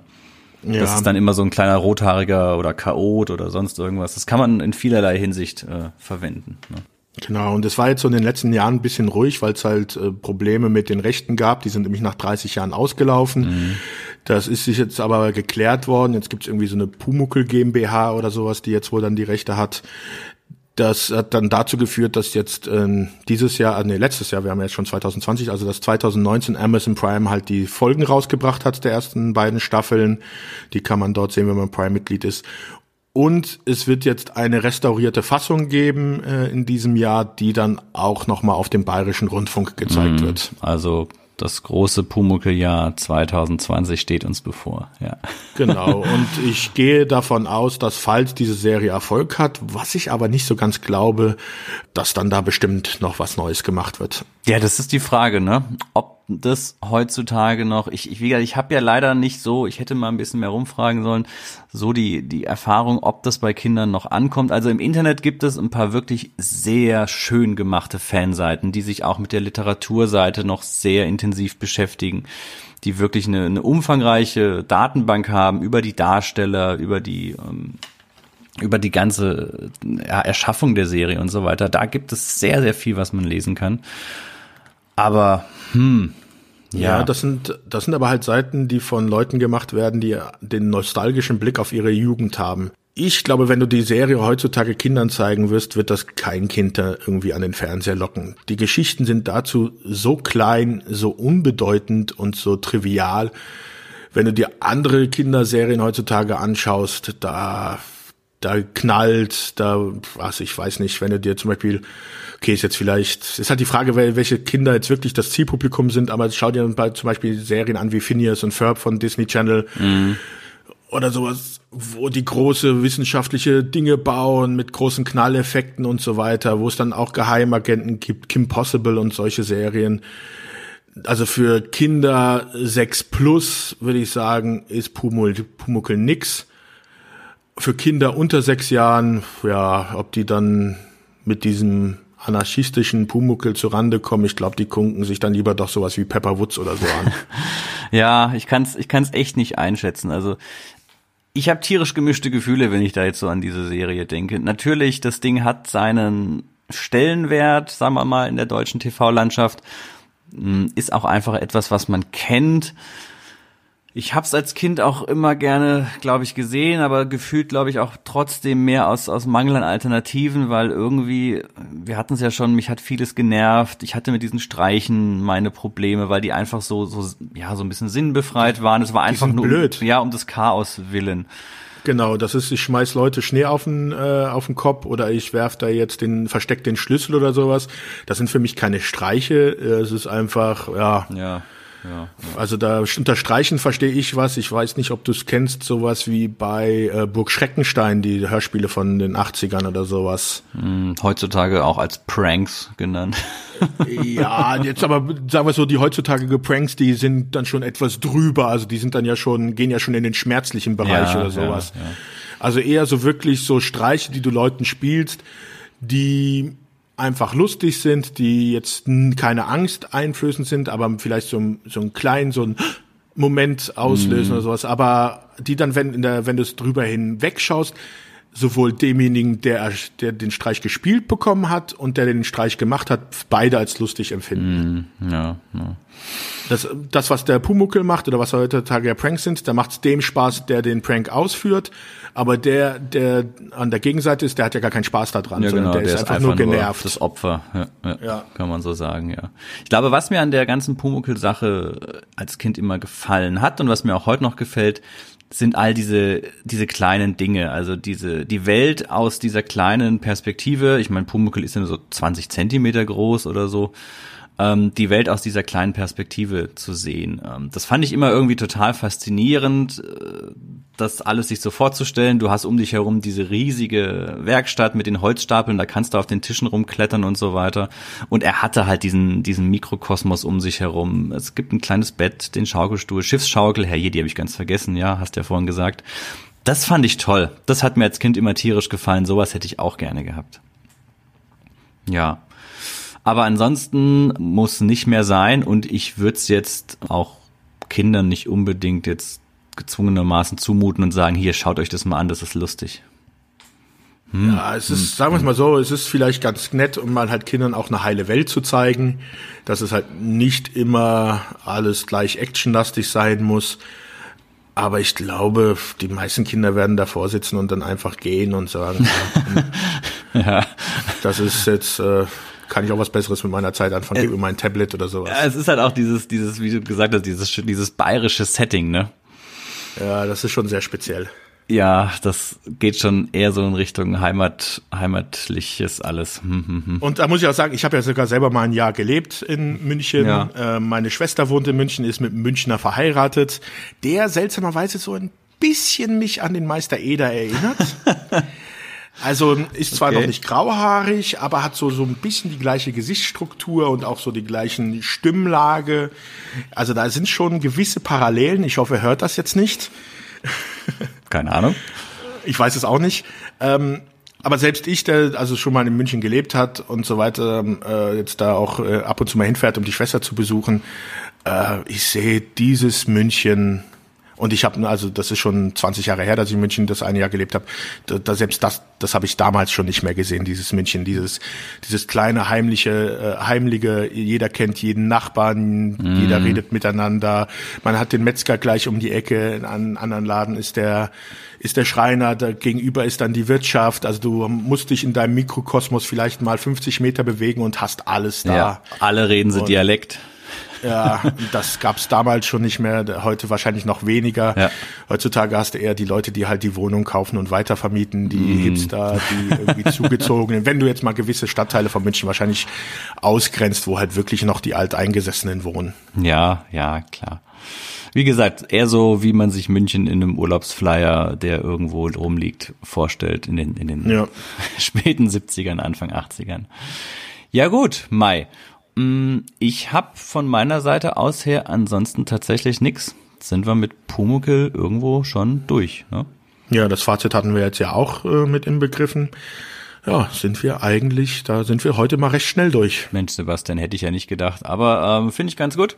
Ja. Das ist dann immer so ein kleiner rothaariger oder Chaot oder sonst irgendwas. Das kann man in vielerlei Hinsicht äh, verwenden. Ne? Genau, und es war jetzt so in den letzten Jahren ein bisschen ruhig, weil es halt äh, Probleme mit den Rechten gab. Die sind nämlich nach 30 Jahren ausgelaufen. Das ist sich jetzt aber geklärt worden. Jetzt gibt es irgendwie so eine Pumuckl GmbH oder sowas, die jetzt wohl dann die Rechte hat. Das hat dann dazu geführt, dass jetzt ähm, dieses Jahr, äh, nee, letztes Jahr, wir haben ja jetzt schon 2020, also dass 2019 Amazon Prime halt die Folgen rausgebracht hat der ersten beiden Staffeln. Die kann man dort sehen, wenn man Prime-Mitglied ist. Und es wird jetzt eine restaurierte Fassung geben äh, in diesem Jahr, die dann auch nochmal auf dem Bayerischen Rundfunk gezeigt wird. Also das große Pumuckl-Jahr 2020 steht uns bevor, ja. Genau, [LAUGHS] und ich gehe davon aus, dass falls diese Serie Erfolg hat, was ich aber nicht so ganz glaube, dass dann da bestimmt noch was Neues gemacht wird. Ja, das ist die Frage, ne? Ob das heutzutage noch, ich, ich, ich habe ja leider nicht so, ich hätte mal ein bisschen mehr rumfragen sollen, so die, die Erfahrung, ob das bei Kindern noch ankommt. Also im Internet gibt es ein paar wirklich sehr schön gemachte Fanseiten, die sich auch mit der Literaturseite noch sehr intensiv beschäftigen, die wirklich eine, eine umfangreiche Datenbank haben über die Darsteller, über die, ähm, über die ganze Erschaffung der Serie und so weiter. Da gibt es sehr, sehr viel, was man lesen kann. Aber, hm, Ja, ja, das sind, das sind aber halt Seiten, die von Leuten gemacht werden, die den nostalgischen Blick auf ihre Jugend haben. Ich glaube, wenn du die Serie heutzutage Kindern zeigen wirst, wird das kein Kind da irgendwie an den Fernseher locken. Die Geschichten sind dazu so klein, so unbedeutend und so trivial. Wenn du dir andere Kinderserien heutzutage anschaust, da, da knallt, da, was, ich weiß nicht, wenn du dir zum Beispiel, okay, ist jetzt vielleicht, ist halt die Frage, wel- welche Kinder jetzt wirklich das Zielpublikum sind, aber schau dir bei, zum Beispiel Serien an wie Phineas und Ferb von Disney Channel oder sowas, wo die große wissenschaftliche Dinge bauen mit großen Knalleffekten und so weiter, wo es dann auch Geheimagenten gibt, Kim Possible und solche Serien. Also für Kinder 6 plus würde ich sagen, ist Pumuckl nix. Für Kinder unter sechs Jahren, ja, ob die dann mit diesem anarchistischen Pumuckl zurande kommen, ich glaube, die kunken sich dann lieber doch sowas wie Pepper Woods oder so an. [LAUGHS] Ja, ich kann's, ich kann's echt nicht einschätzen. Also ich habe tierisch gemischte Gefühle, wenn ich da jetzt so an diese Serie denke. Natürlich, das Ding hat seinen Stellenwert, sagen wir mal, in der deutschen TV-Landschaft. Hm, Ist auch einfach etwas, was man kennt. Ich habe es als Kind auch immer gerne, glaube ich, gesehen, aber gefühlt, glaube ich, auch trotzdem mehr aus, aus Mangel an Alternativen, weil irgendwie, wir hatten es ja schon, mich hat vieles genervt. Ich hatte mit diesen Streichen meine Probleme, weil die einfach so, so, ja, so ein bisschen sinnbefreit waren. Es war einfach nur, blöd. ja, um des Chaos willen. Genau, das ist, ich schmeiß Leute Schnee auf den, äh, auf den Kopf oder ich werf da jetzt den, versteck den Schlüssel oder sowas. Das sind für mich keine Streiche. Es ist einfach, ja, Ja, ja. also da unter Streichen verstehe ich was. Ich weiß nicht, ob du es kennst, sowas wie bei äh, Burg Schreckenstein, die Hörspiele von den 80ern oder sowas. Hm, Heutzutage auch als Pranks genannt. Ja, [LAUGHS] jetzt aber sagen wir so, die heutzutage Pranks, die sind dann schon etwas drüber, also die sind dann ja schon, gehen ja schon in den schmerzlichen Bereich Ja, oder sowas. Also eher so wirklich so Streiche, die du Leuten spielst, die einfach lustig sind, die jetzt keine Angst einflößend sind, aber vielleicht so, ein- so einen kleinen, so einen Moment auslösen oder sowas, aber die dann, wenn, in der, wenn du es drüber hinwegschaust, sowohl demjenigen, der, der den Streich gespielt bekommen hat und der den Streich gemacht hat, beide als lustig empfinden. Ja, ja. Das, das, was der Pumuckel macht oder was heutzutage ja Pranks sind, da macht es dem Spaß, der den Prank ausführt. Aber der, der an der Gegenseite ist, der hat ja gar keinen Spaß daran, Ja, sondern genau, der, ist einfach, nur genervt. das Opfer, ja, ja, Ja. kann man so sagen, ja. Ich glaube, was mir an der ganzen Pumuckl-Sache äh, als Kind immer gefallen hat und was mir auch heute noch gefällt, sind all diese diese kleinen Dinge, also diese die Welt aus dieser kleinen Perspektive. Ich meine, Pumuckl ist ja nur so 20 Zentimeter groß oder so. Ähm, die Welt aus dieser kleinen Perspektive zu sehen. Ähm, das fand ich immer irgendwie total faszinierend, äh, das alles sich so vorzustellen. Du hast um dich herum diese riesige Werkstatt mit den Holzstapeln, da kannst du auf den Tischen rumklettern und so weiter. Und er hatte halt diesen, diesen Mikrokosmos um sich herum. Es gibt ein kleines Bett, den Schaukelstuhl, Schiffsschaukel, herrje, die habe ich ganz vergessen, ja, hast ja vorhin gesagt. Das fand ich toll. Das hat mir als Kind immer tierisch gefallen. Sowas hätte ich auch gerne gehabt. Ja. Aber ansonsten muss nicht mehr sein und ich würde es jetzt auch Kindern nicht unbedingt jetzt gezwungenermaßen zumuten und sagen, hier, schaut euch das mal an, das ist lustig. Ja, es ist, sagen wir es mal so, es ist vielleicht ganz nett, um mal halt Kindern auch eine heile Welt zu zeigen, dass es halt nicht immer alles gleich actionlastig sein muss. Aber ich glaube, die meisten Kinder werden davor sitzen und dann einfach gehen und sagen, ja, [LAUGHS] [LAUGHS] Ja. Das ist jetzt, äh, kann ich auch was Besseres mit meiner Zeit anfangen, gib mir mein Tablet oder sowas. Ja, Es ist halt auch dieses, dieses, wie du gesagt hast, dieses, dieses bayerische Setting, ne? Ja, das ist schon sehr speziell. Ja, das geht schon eher so in Richtung Heimat, heimatliches alles. Hm, hm, hm. Und da muss ich auch sagen, ich habe ja sogar selber mal ein Jahr gelebt in München. Ja. Äh, meine Schwester wohnt in München, ist mit einem Münchner verheiratet, der seltsamerweise so ein bisschen mich an den Meister Eder erinnert. [LAUGHS] Also ist zwar Okay. noch nicht grauhaarig, aber hat so so ein bisschen die gleiche Gesichtsstruktur und auch so die gleichen Stimmlage. Also da sind schon gewisse Parallelen. Ich hoffe, er hört das jetzt nicht. [LAUGHS] Keine Ahnung. Ich weiß es auch nicht. Ähm, aber selbst ich, der also schon mal in München gelebt hat und so weiter, ähm, äh, jetzt da auch äh, ab und zu mal hinfährt, um die Schwester zu besuchen, äh, ich sehe dieses München und ich habe also das ist schon 20 Jahre her, dass ich in München das eine Jahr gelebt habe. Da, da selbst das, das habe ich damals schon nicht mehr gesehen. Dieses München, dieses dieses kleine heimliche, äh, heimliche. Jeder kennt jeden Nachbarn, jeder redet miteinander. Man hat den Metzger gleich um die Ecke. In einem anderen Laden ist der ist der Schreiner. Da gegenüber ist dann die Wirtschaft. Also du musst dich in deinem Mikrokosmos vielleicht mal 50 Meter bewegen und hast alles da. Ja, alle reden sie Dialekt. Ja, das gab's damals schon nicht mehr, heute wahrscheinlich noch weniger. Ja. Heutzutage hast du eher die Leute, die halt die Wohnung kaufen und weitervermieten, die Mhm. Hipster, die irgendwie [LAUGHS] zugezogenen. Wenn du jetzt mal gewisse Stadtteile von München wahrscheinlich ausgrenzt, wo halt wirklich noch die Alteingesessenen wohnen. Ja, ja, klar. Wie gesagt, eher so, wie man sich München in einem Urlaubsflyer, der irgendwo rumliegt, vorstellt in den, in den Ja. [LAUGHS] späten 70ern, Anfang 80ern. Ja gut, Mai. Mm, Ich habe von meiner Seite aus her ansonsten tatsächlich nix. Sind wir mit Pumuckl irgendwo schon durch. Ne? Ja, das Fazit hatten wir jetzt ja auch äh, mit inbegriffen. Ja, sind wir eigentlich, da sind wir heute mal recht schnell durch. Mensch, Sebastian, hätte ich ja nicht gedacht. Aber ähm, finde ich ganz gut.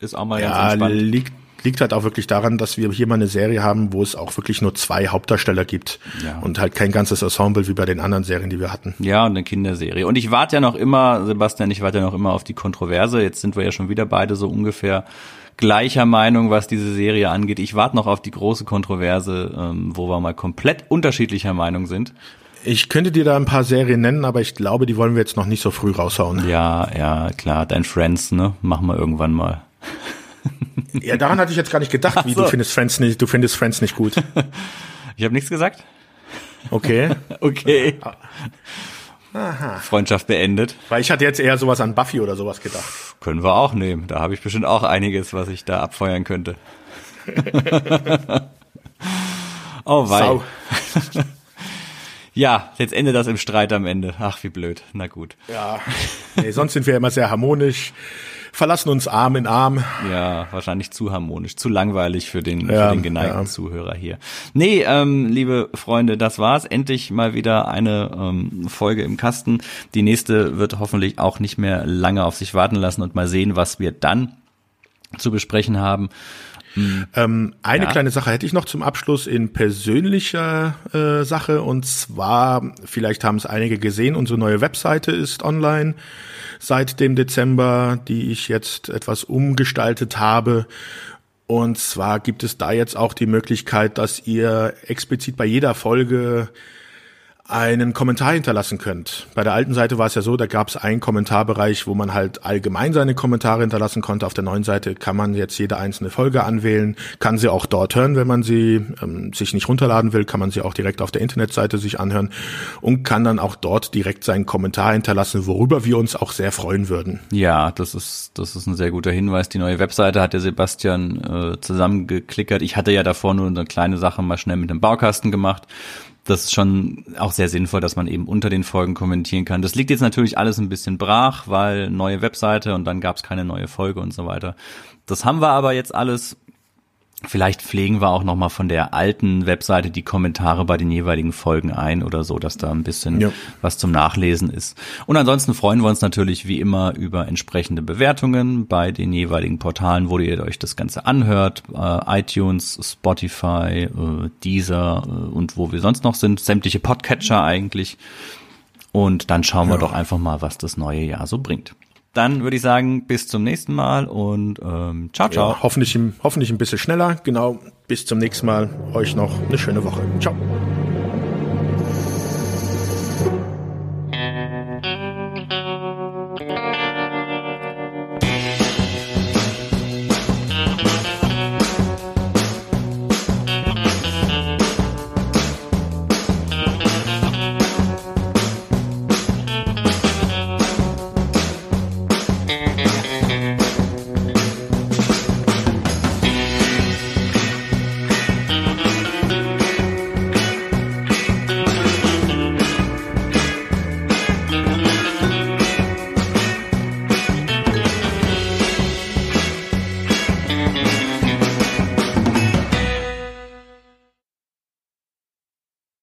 Ist auch mal ganz Ja, entspannt. liegt, liegt halt auch wirklich daran, dass wir hier mal eine Serie haben, wo es auch wirklich nur zwei Hauptdarsteller gibt Ja. und halt kein ganzes Ensemble wie bei den anderen Serien, die wir hatten. Ja, und eine Kinderserie. Und ich warte ja noch immer, Sebastian, ich warte ja noch immer auf die Kontroverse. Jetzt sind wir ja schon wieder beide so ungefähr gleicher Meinung, was diese Serie angeht. Ich warte noch auf die große Kontroverse, ähm, wo wir mal komplett unterschiedlicher Meinung sind. Ich könnte dir da ein paar Serien nennen, aber ich glaube, die wollen wir jetzt noch nicht so früh raushauen. Ja, ja, klar, dein Friends, ne? Machen wir irgendwann mal. Ja, daran hatte ich jetzt gar nicht gedacht, wie so. du findest Friends nicht, du findest Friends nicht gut. Ich habe nichts gesagt? Okay. [LAUGHS] Okay. Freundschaft beendet. Weil ich hatte jetzt eher sowas an Buffy oder sowas gedacht. Können wir auch nehmen. Da habe ich bestimmt auch einiges, was ich da abfeuern könnte. [LAUGHS] oh wei. [LAUGHS] Ja, jetzt endet das im Streit am Ende. Ach, wie blöd. Na gut. Ja. Nee, sonst sind wir immer sehr harmonisch, verlassen uns Arm in Arm. Ja, wahrscheinlich zu harmonisch, zu langweilig für den, Ja, für den geneigten ja. Zuhörer hier. Nee, ähm, liebe Freunde, das war's. Endlich mal wieder eine ähm, Folge im Kasten. Die nächste wird hoffentlich auch nicht mehr lange auf sich warten lassen und mal sehen, was wir dann zu besprechen haben. Ähm, eine Ja. kleine Sache hätte ich noch zum Abschluss in persönlicher äh, Sache und zwar, vielleicht haben es einige gesehen, unsere neue Webseite ist online seit dem Dezember, die ich jetzt etwas umgestaltet habe. Und zwar gibt es da jetzt auch die Möglichkeit, dass ihr explizit bei jeder Folge einen Kommentar hinterlassen könnt. Bei der alten Seite war es ja so, da gab es einen Kommentarbereich, wo man halt allgemein seine Kommentare hinterlassen konnte. Auf der neuen Seite kann man jetzt jede einzelne Folge anwählen, kann sie auch dort hören, wenn man sie ähm, sich nicht runterladen will, kann man sie auch direkt auf der Internetseite sich anhören und kann dann auch dort direkt seinen Kommentar hinterlassen, worüber wir uns auch sehr freuen würden. Ja, das ist, das ist ein sehr guter Hinweis. Die neue Webseite hat der Sebastian äh, zusammengeklickert. Ich hatte ja davor nur eine kleine Sache mal schnell mit dem Baukasten gemacht. Das ist schon auch sehr sinnvoll, dass man eben unter den Folgen kommentieren kann. Das liegt jetzt natürlich alles ein bisschen brach, weil neue Webseite und dann gab es keine neue Folge und so weiter. Das haben wir aber jetzt alles. Vielleicht pflegen wir auch noch mal von der alten Webseite die Kommentare bei den jeweiligen Folgen ein oder so, dass da ein bisschen Ja. was zum Nachlesen ist. Und ansonsten freuen wir uns natürlich wie immer über entsprechende Bewertungen bei den jeweiligen Portalen, wo ihr euch das Ganze anhört. Äh, iTunes, Spotify, äh, Deezer äh, und wo wir sonst noch sind. Sämtliche Podcatcher eigentlich. Und dann schauen wir Ja. doch einfach mal, was das neue Jahr so bringt. Dann würde ich sagen, bis zum nächsten Mal und ähm, ciao, ciao. Ja, hoffentlich, hoffentlich ein bisschen schneller. Genau. Bis zum nächsten Mal. Euch noch eine schöne Woche. Ciao.